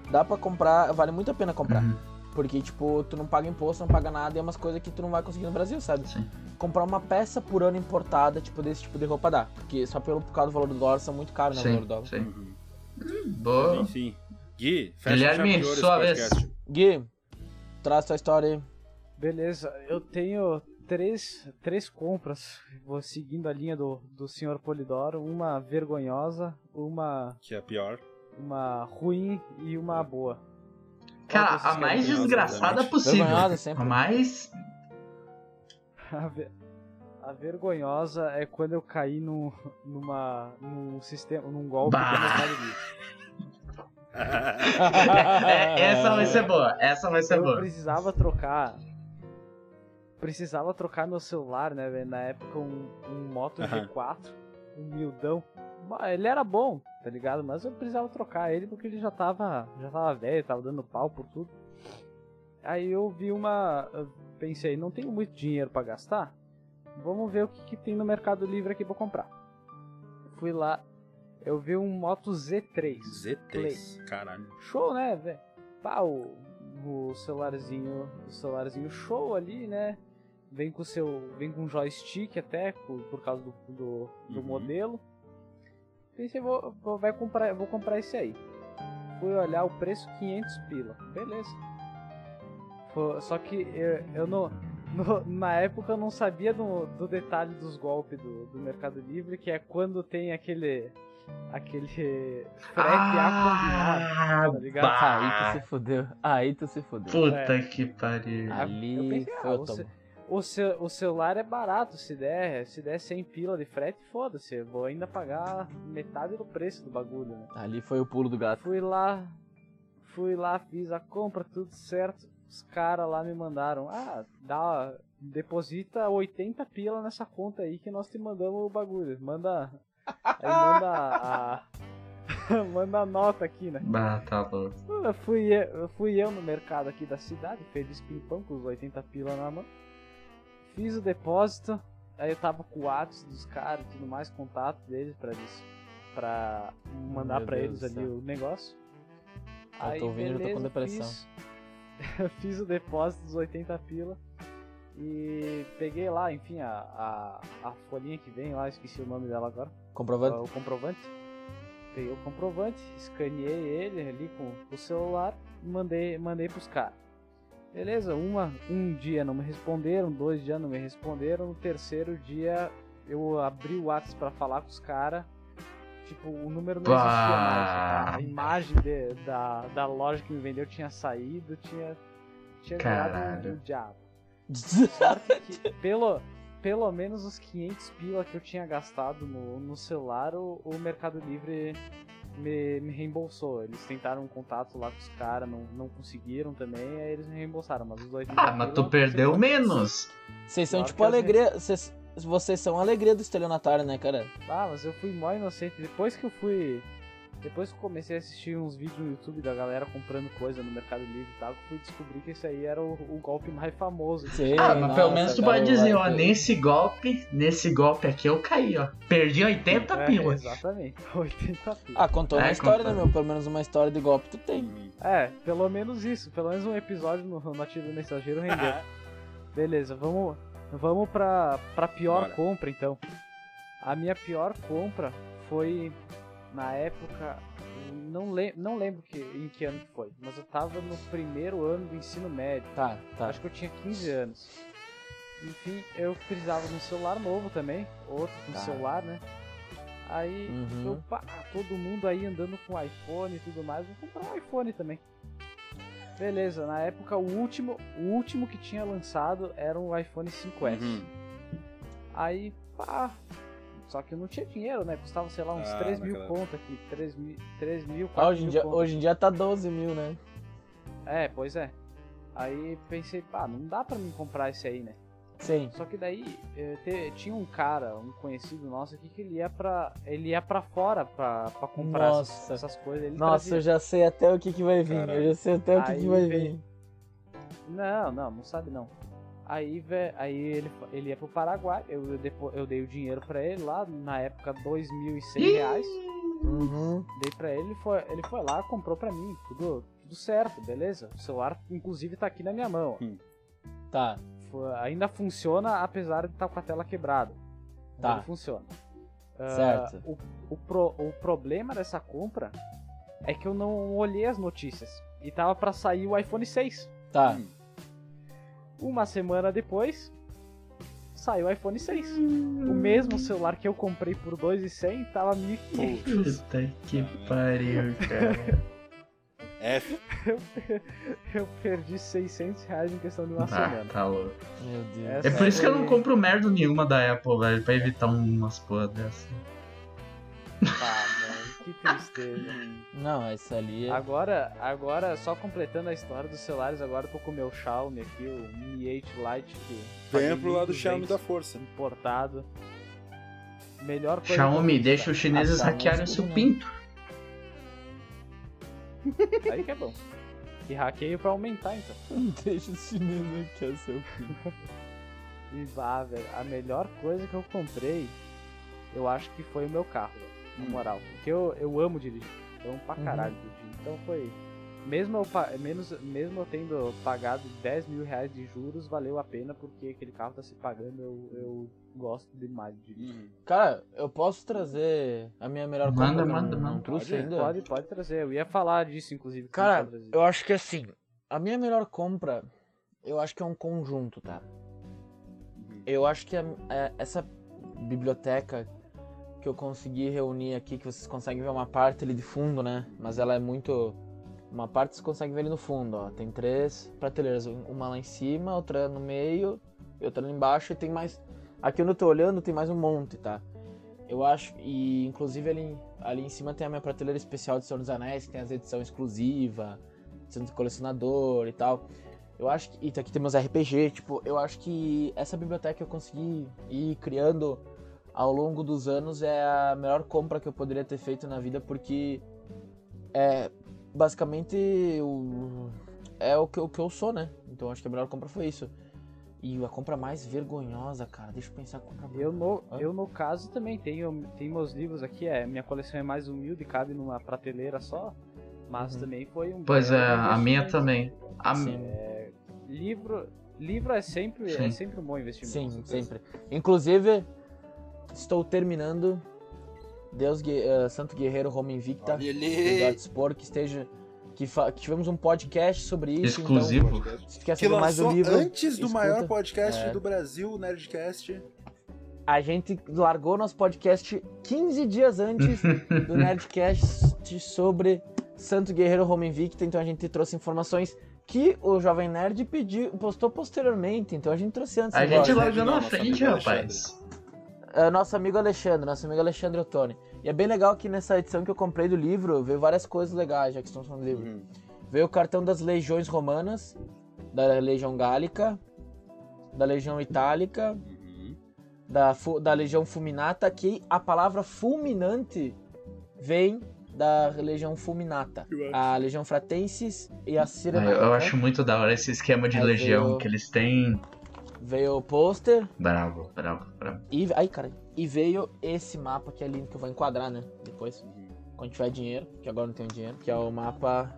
S1: dá pra comprar, vale muito a pena comprar.
S4: Uhum,
S1: Porque, tipo, tu não paga imposto, não paga nada e é umas coisas que tu não vai conseguir no Brasil, sabe?
S4: sim.
S1: Comprar uma peça por ano importada, tipo, desse tipo de roupa dá. Porque só pelo, por causa do valor do dólar são muito caros, né? O valor do
S4: Sim,
S1: dólar.
S4: sim. Boa.
S2: Enfim. Gui, fecha
S4: Guilherme, sua vez.
S1: Gui, traz tua história aí.
S3: Beleza, eu tenho três, três compras, vou seguindo a linha do, do Sr. Polidoro, uma vergonhosa, uma,
S2: Que é pior.
S3: uma ruim e uma boa.
S4: Cara, a mais desgraçada possível.
S1: Vergonhosa sempre.
S4: A mais.
S3: A, ve- a vergonhosa é quando eu caí no, numa, num sistema, num golpe
S4: Bah.
S3: Mercado Livre.
S4: É, essa vai ser boa. Essa vai ser
S3: eu
S4: boa.
S3: precisava trocar. Precisava trocar meu celular, né, velho? Na época, um, um Moto
S2: Aham.
S3: G4, um mildão. Bah, Ele era bom, tá ligado? Mas eu precisava trocar ele porque ele já tava, já tava velho, tava dando pau por tudo. Aí eu vi uma. eu pensei, não tenho muito dinheiro pra gastar. Vamos ver o que, que tem no Mercado Livre aqui pra comprar. Fui lá, eu vi um Moto Z3.
S2: Z3. Caralho.
S3: Show, né, velho? Pá, o, o celularzinho, o celularzinho show ali, né? Vem com o seu, vem com joystick até por, por causa do, do, do
S2: Uhum.
S3: modelo. Pensei, vou, vou, vai comprar, vou comprar esse aí. Fui olhar o preço 500 pila, beleza? Fo- só que eu, eu não, no- na época eu não sabia do, do detalhe dos golpes do, do Mercado Livre, que é quando tem aquele aquele frete a combinado. tá ligado?
S1: Aí tu se fudeu. Aí tu se fudeu.
S4: Puta que pariu.
S3: Ah,
S1: Ali
S3: pensei,
S1: foi
S3: ah,
S1: o tomo.
S3: ce- o, o celular é barato, se der, se der 100 pila de frete, foda-se, eu vou ainda pagar metade do preço do bagulho, né?
S1: Ali foi o pulo do gato.
S3: Fui lá, fui lá, fiz a compra, tudo certo. Os caras lá me mandaram, ah, dá, deposita 80 pila nessa conta aí que nós te mandamos o bagulho. Manda, aí manda a, Manda nota aqui, né?
S4: Bah, tá louco.
S3: Eu fui, eu fui eu no mercado aqui da cidade, feliz pimpão com os 80 pila na mão. Fiz o depósito, aí eu tava com o WhatsApp dos caras e tudo mais, contato deles pra eles. Pra mandar
S1: Meu
S3: pra
S1: Deus
S3: eles ali o negócio.
S1: Eu tô ouvindo, eu tô com depressão.
S3: Fiz, fiz o depósito dos 80 pila. E peguei lá, enfim, a, a, a folhinha que vem lá, esqueci o nome dela agora.
S1: Comprovante?
S3: O comprovante. Peguei o comprovante, escaneei ele ali com o celular e mandei, mandei pros caras. Beleza, uma, um dia não me responderam, dois dias não me responderam, no terceiro dia eu abri o WhatsApp pra falar com os caras. Tipo, o número não existia mais. A imagem de- da, da loja que me vendeu tinha saído, tinha, tinha
S4: Caralho.
S3: um diabo. Que pelo, pelo menos os 500 pila que eu tinha gastado no, no celular, o, o Mercado Livre me, me reembolsou. Eles tentaram um contato lá com os caras, não, não conseguiram também, aí eles me reembolsaram. Mas os 80
S4: Ah, mas
S3: pila
S4: tu
S3: eu
S4: perdeu menos.
S1: Vocês são
S3: Claro
S1: tipo alegria. Vocês, vocês são a alegria do estelionatário, né, cara?
S3: Ah, mas eu fui mó inocente. Depois que eu fui. Depois que eu comecei a assistir uns vídeos no YouTube da galera comprando coisa no Mercado Livre e tal, eu fui descobrir que esse aí era o, o golpe mais famoso.
S1: Sim,
S4: Ah, mas pelo menos tu pode dizer, ó, nesse golpe, nesse golpe aqui eu caí, ó. Perdi 80
S3: É,
S4: pila.
S3: Exatamente, 80 pila.
S1: Ah, contou uma
S4: É,
S1: história,
S4: contou.
S1: né, meu? Pelo menos uma história de golpe tu tem.
S3: É, pelo menos isso. Pelo menos um episódio no, no Ativo Mensageiro rendeu. Beleza, vamos, vamos pra, pra pior
S2: Bora.
S3: compra então. A minha pior compra foi na época. Não, lem não lembro que, em que ano que foi, mas eu tava no primeiro ano do ensino médio.
S1: Tá, tá.
S3: Acho que eu tinha 15 anos. Enfim, eu precisava de um celular novo também, outro com
S1: Tá.
S3: celular, né? Aí
S1: Uhum.
S3: eu, pá, todo mundo aí andando com iPhone e tudo mais, vou comprar um iPhone também. Beleza, na época o último, o último que tinha lançado era um iPhone 5S.
S2: Uhum.
S3: Aí, pá, só que eu não tinha dinheiro, né? Custava, sei lá, uns
S2: Ah,
S3: 3 mil
S2: naquela-
S3: conto aqui, 3 mil, 3 mil,
S1: Ah,
S3: 4
S1: hoje, em
S3: mil
S1: dia,
S3: conto.
S1: hoje em dia tá 12 mil, né?
S3: É, pois é. Aí pensei, pá, não dá pra mim comprar esse aí, né?
S1: Sim.
S3: Só que daí eh, te- tinha um cara, um conhecido nosso aqui, que ele ia pra, ele ia pra fora pra, pra comprar essas, essas coisas. Ele
S1: Nossa,
S3: trazia-
S1: eu já sei até o que, que vai vir.
S2: Caralho.
S1: Eu já sei até o que,
S3: Aí
S1: que vai vir.
S3: Não, não, não sabe não. Aí, vé- aí ele, ele ia pro Paraguai, eu, depo- eu dei o dinheiro pra ele lá, na época, 2.100 reais.
S1: Uhum.
S3: Dei pra ele, ele foi, ele foi lá, comprou pra mim, tudo, tudo certo, beleza? O celular, inclusive, tá aqui na minha mão. ó.
S1: Tá.
S3: Ainda funciona, apesar de estar com a tela quebrada.
S1: Tá.
S3: Ele funciona. Ah,
S1: Certo.
S3: o, o, pro- o problema dessa compra é que eu não olhei as notícias. E tava pra sair o iPhone 6.
S1: Tá.
S3: Uma semana depois, saiu o iPhone 6. O mesmo celular que eu comprei por 2,100 tava 1.500.
S4: Puta que pariu, cara.
S2: F.
S3: Eu perdi 600 reais em questão de uma
S4: Ah,
S3: semana.
S4: tá louco.
S1: Meu Deus.
S3: Essa
S4: É por isso que eu não
S3: foi-
S4: compro merda nenhuma da Apple, velho, pra evitar umas porra dessa.
S3: Ah, mano, que tristeza.
S1: Não, essa ali é.
S3: Agora, agora, só completando a história dos celulares, agora eu tô com o meu Xiaomi aqui, o Mi 8 Lite, que
S2: Vem pro lado do
S3: 1.200
S2: Xiaomi da força.
S3: importado. Melhor coisa
S4: Xiaomi,
S3: eu
S4: deixa os chineses
S1: tá,
S4: hackearem
S1: mas
S4: seu
S1: tudo
S4: pinto.
S3: Aí que é bom. E hackeio pra aumentar, então.
S1: Deixa os chineses aqui, é seu filho.
S3: E vá, velho, a melhor coisa que eu comprei, eu acho que foi o meu carro, na
S2: Hum.
S3: moral. Porque eu, eu amo dirigir, eu amo pra
S1: Uhum.
S3: caralho dirigir. Então foi... Mesmo eu, menos, mesmo eu tendo pagado 10 mil reais de juros, valeu a pena, porque aquele carro tá se pagando, eu, eu gosto demais de.
S2: Uhum.
S1: Cara, eu posso trazer a minha melhor
S4: Manda,
S1: eu
S4: manda, manda.
S1: trouxe
S3: Pode,
S1: ainda?
S3: pode, pode trazer, eu ia falar disso, inclusive.
S1: Cara, eu acho que assim, a minha melhor compra, eu acho que é um conjunto, tá? Eu acho que a- é- essa biblioteca que eu consegui reunir aqui, que vocês conseguem ver uma parte ali de fundo, né? Mas ela é muito. Uma parte você consegue ver ali no fundo, ó. Tem três prateleiras, uma lá em cima, outra no meio e outra lá embaixo e tem mais. Aqui onde eu tô olhando tem mais um monte, tá? Eu acho, e inclusive ali, ali em cima tem a minha prateleira especial de Senhor dos Anéis, que tem as edições exclusivas, de colecionador e tal. Eu acho que. E aqui tem meus RPG, tipo, eu acho que essa biblioteca eu consegui ir criando ao longo dos anos é a melhor compra que eu poderia ter feito na vida, porque é basicamente o, é o que, o que eu sou, né? Então acho que a melhor compra foi isso. E a compra mais vergonhosa, cara, deixa eu pensar a compra
S3: Eu no,
S1: Hã?
S3: eu no caso também tenho, tenho meus livros aqui, é, minha coleção é mais humilde, cabe numa prateleira só, mas
S1: Uhum.
S3: também foi um
S4: Pois é, a minha também. A
S1: Sim.
S3: Livro, livro é sempre,
S4: Sim.
S3: é sempre um bom investimento.
S1: Sim, sempre. Inclusive, estou terminando Deus eh, Santo Guerreiro Roma Invicta.
S2: Olha
S1: do
S2: ele.
S1: Eduardo Spor, que esteja. Que, que tivemos um podcast sobre isso.
S4: Exclusivo.
S1: Então, se tu quer
S2: Que
S1: saber mais do livro.
S2: antes do
S1: escuta.
S2: maior podcast
S1: É.
S2: do Brasil, o Nerdcast.
S1: A gente largou nosso podcast 15 dias antes do Nerdcast sobre Santo Guerreiro Roma Invicta. Então a gente trouxe informações que o Jovem Nerd pediu, postou posteriormente. Então a gente trouxe antes.
S4: A gente largou na frente, rapaz.
S1: É, nosso amigo Alexandre, nosso amigo Alexandre Ottoni. E é bem legal que nessa edição que eu comprei do livro, veio várias coisas legais, já que estamos falando do livro.
S2: Uhum.
S1: Veio o cartão das legiões romanas, da legião gálica, da legião itálica,
S2: Uhum.
S1: da, fu- da legião fulminata, que a palavra fulminante vem da legião fulminata. A legião fratensis e a
S4: Ah,
S1: sirenata.
S4: Eu, eu acho muito da hora esse esquema de
S1: Aí
S4: legião
S1: veio-
S4: que eles têm.
S1: Veio o pôster
S4: Bravo, bravo, bravo.
S1: e... Ai, cara. E veio esse mapa que é lindo, que eu vou enquadrar, né? Depois.
S2: Uhum.
S1: quando tiver dinheiro, que agora não tenho dinheiro, que é o mapa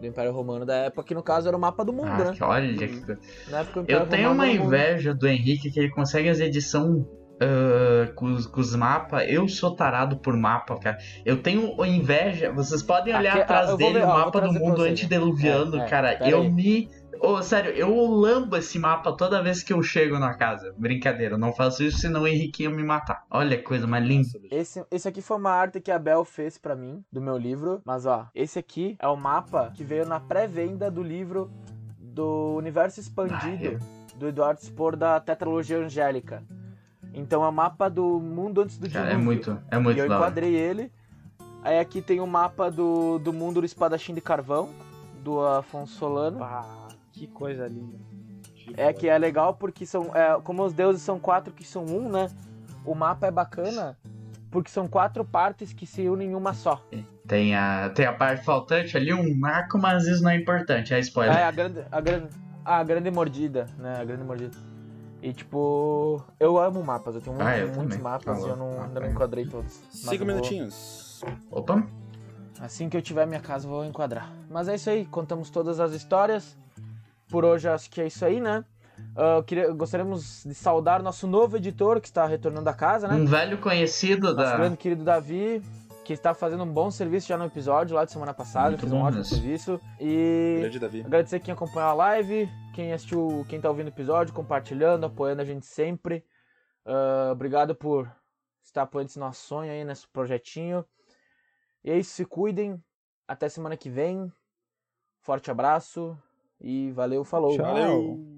S1: do Império Romano da época, que no caso era o mapa do mundo,
S4: Ah,
S1: né?
S4: que olha que
S1: Na época o Império
S4: Eu tenho
S1: Romano
S4: uma inveja do Henrique que ele consegue as edições ah, com, os, com os mapas. Eu sou tarado por mapa, cara. Eu tenho inveja. Vocês podem olhar
S1: Aqui,
S4: atrás dele
S1: ver,
S4: o mapa do mundo antediluviano,
S1: É, é,
S4: cara. Eu
S1: aí.
S4: me. Ô, sério, eu lambo esse mapa toda vez que eu chego na casa. Brincadeira, eu não faço isso, senão o Henrique ia me matar. Olha que coisa mais linda.
S1: Esse, esse aqui foi uma arte que a Bel fez pra mim, do meu livro. Mas ó, esse aqui é o mapa que veio na pré-venda do livro do Universo Expandido, do Eduardo Spor da Tetralogia Angélica. Então é o mapa do mundo antes do
S4: Cara, é
S1: dilúvio.
S4: muito, é
S1: E
S4: muito
S1: eu
S4: da hora.
S1: enquadrei ele. Aí aqui tem o mapa do, do mundo do espadachim de carvão, do Afonso Solano.
S3: Ah, que coisa linda.
S1: É que é legal porque são. é, como os deuses são quatro que são um, né? O mapa é bacana porque são quatro partes que se unem em uma só.
S4: Tem a, tem a parte faltante ali, um marco, mas isso não é importante, é spoiler.
S1: É a grande, a grande, a grande mordida, né? A grande mordida. E tipo, eu amo mapas, eu tenho
S4: Ah, eu
S1: muitos mapas
S4: Tá
S1: e eu não, ainda não enquadrei todos.
S2: Cinco
S1: vou-
S2: minutinhos.
S4: Opa,
S1: Assim que eu tiver minha casa, eu vou enquadrar. Mas é isso aí, contamos todas as histórias. Por hoje acho que é isso aí, né? Eu queria, gostaríamos de saudar nosso novo editor que está retornando à casa, né?
S4: um velho conhecido
S1: Nosso
S4: da.
S1: grande querido Davi, que está fazendo um bom serviço já no episódio lá de semana passada,
S4: Muito
S1: fez um ótimo
S4: mesmo.
S1: serviço. E
S2: Grande Davi.
S1: agradecer quem acompanhou a live, quem assistiu, quem tá ouvindo o episódio, compartilhando, apoiando a gente sempre. Ah, obrigado por estar apoiando esse nosso sonho aí, nesse projetinho. E é isso, se cuidem. Até semana que vem. Forte abraço e valeu, falou.
S3: Tchau.
S2: Valeu.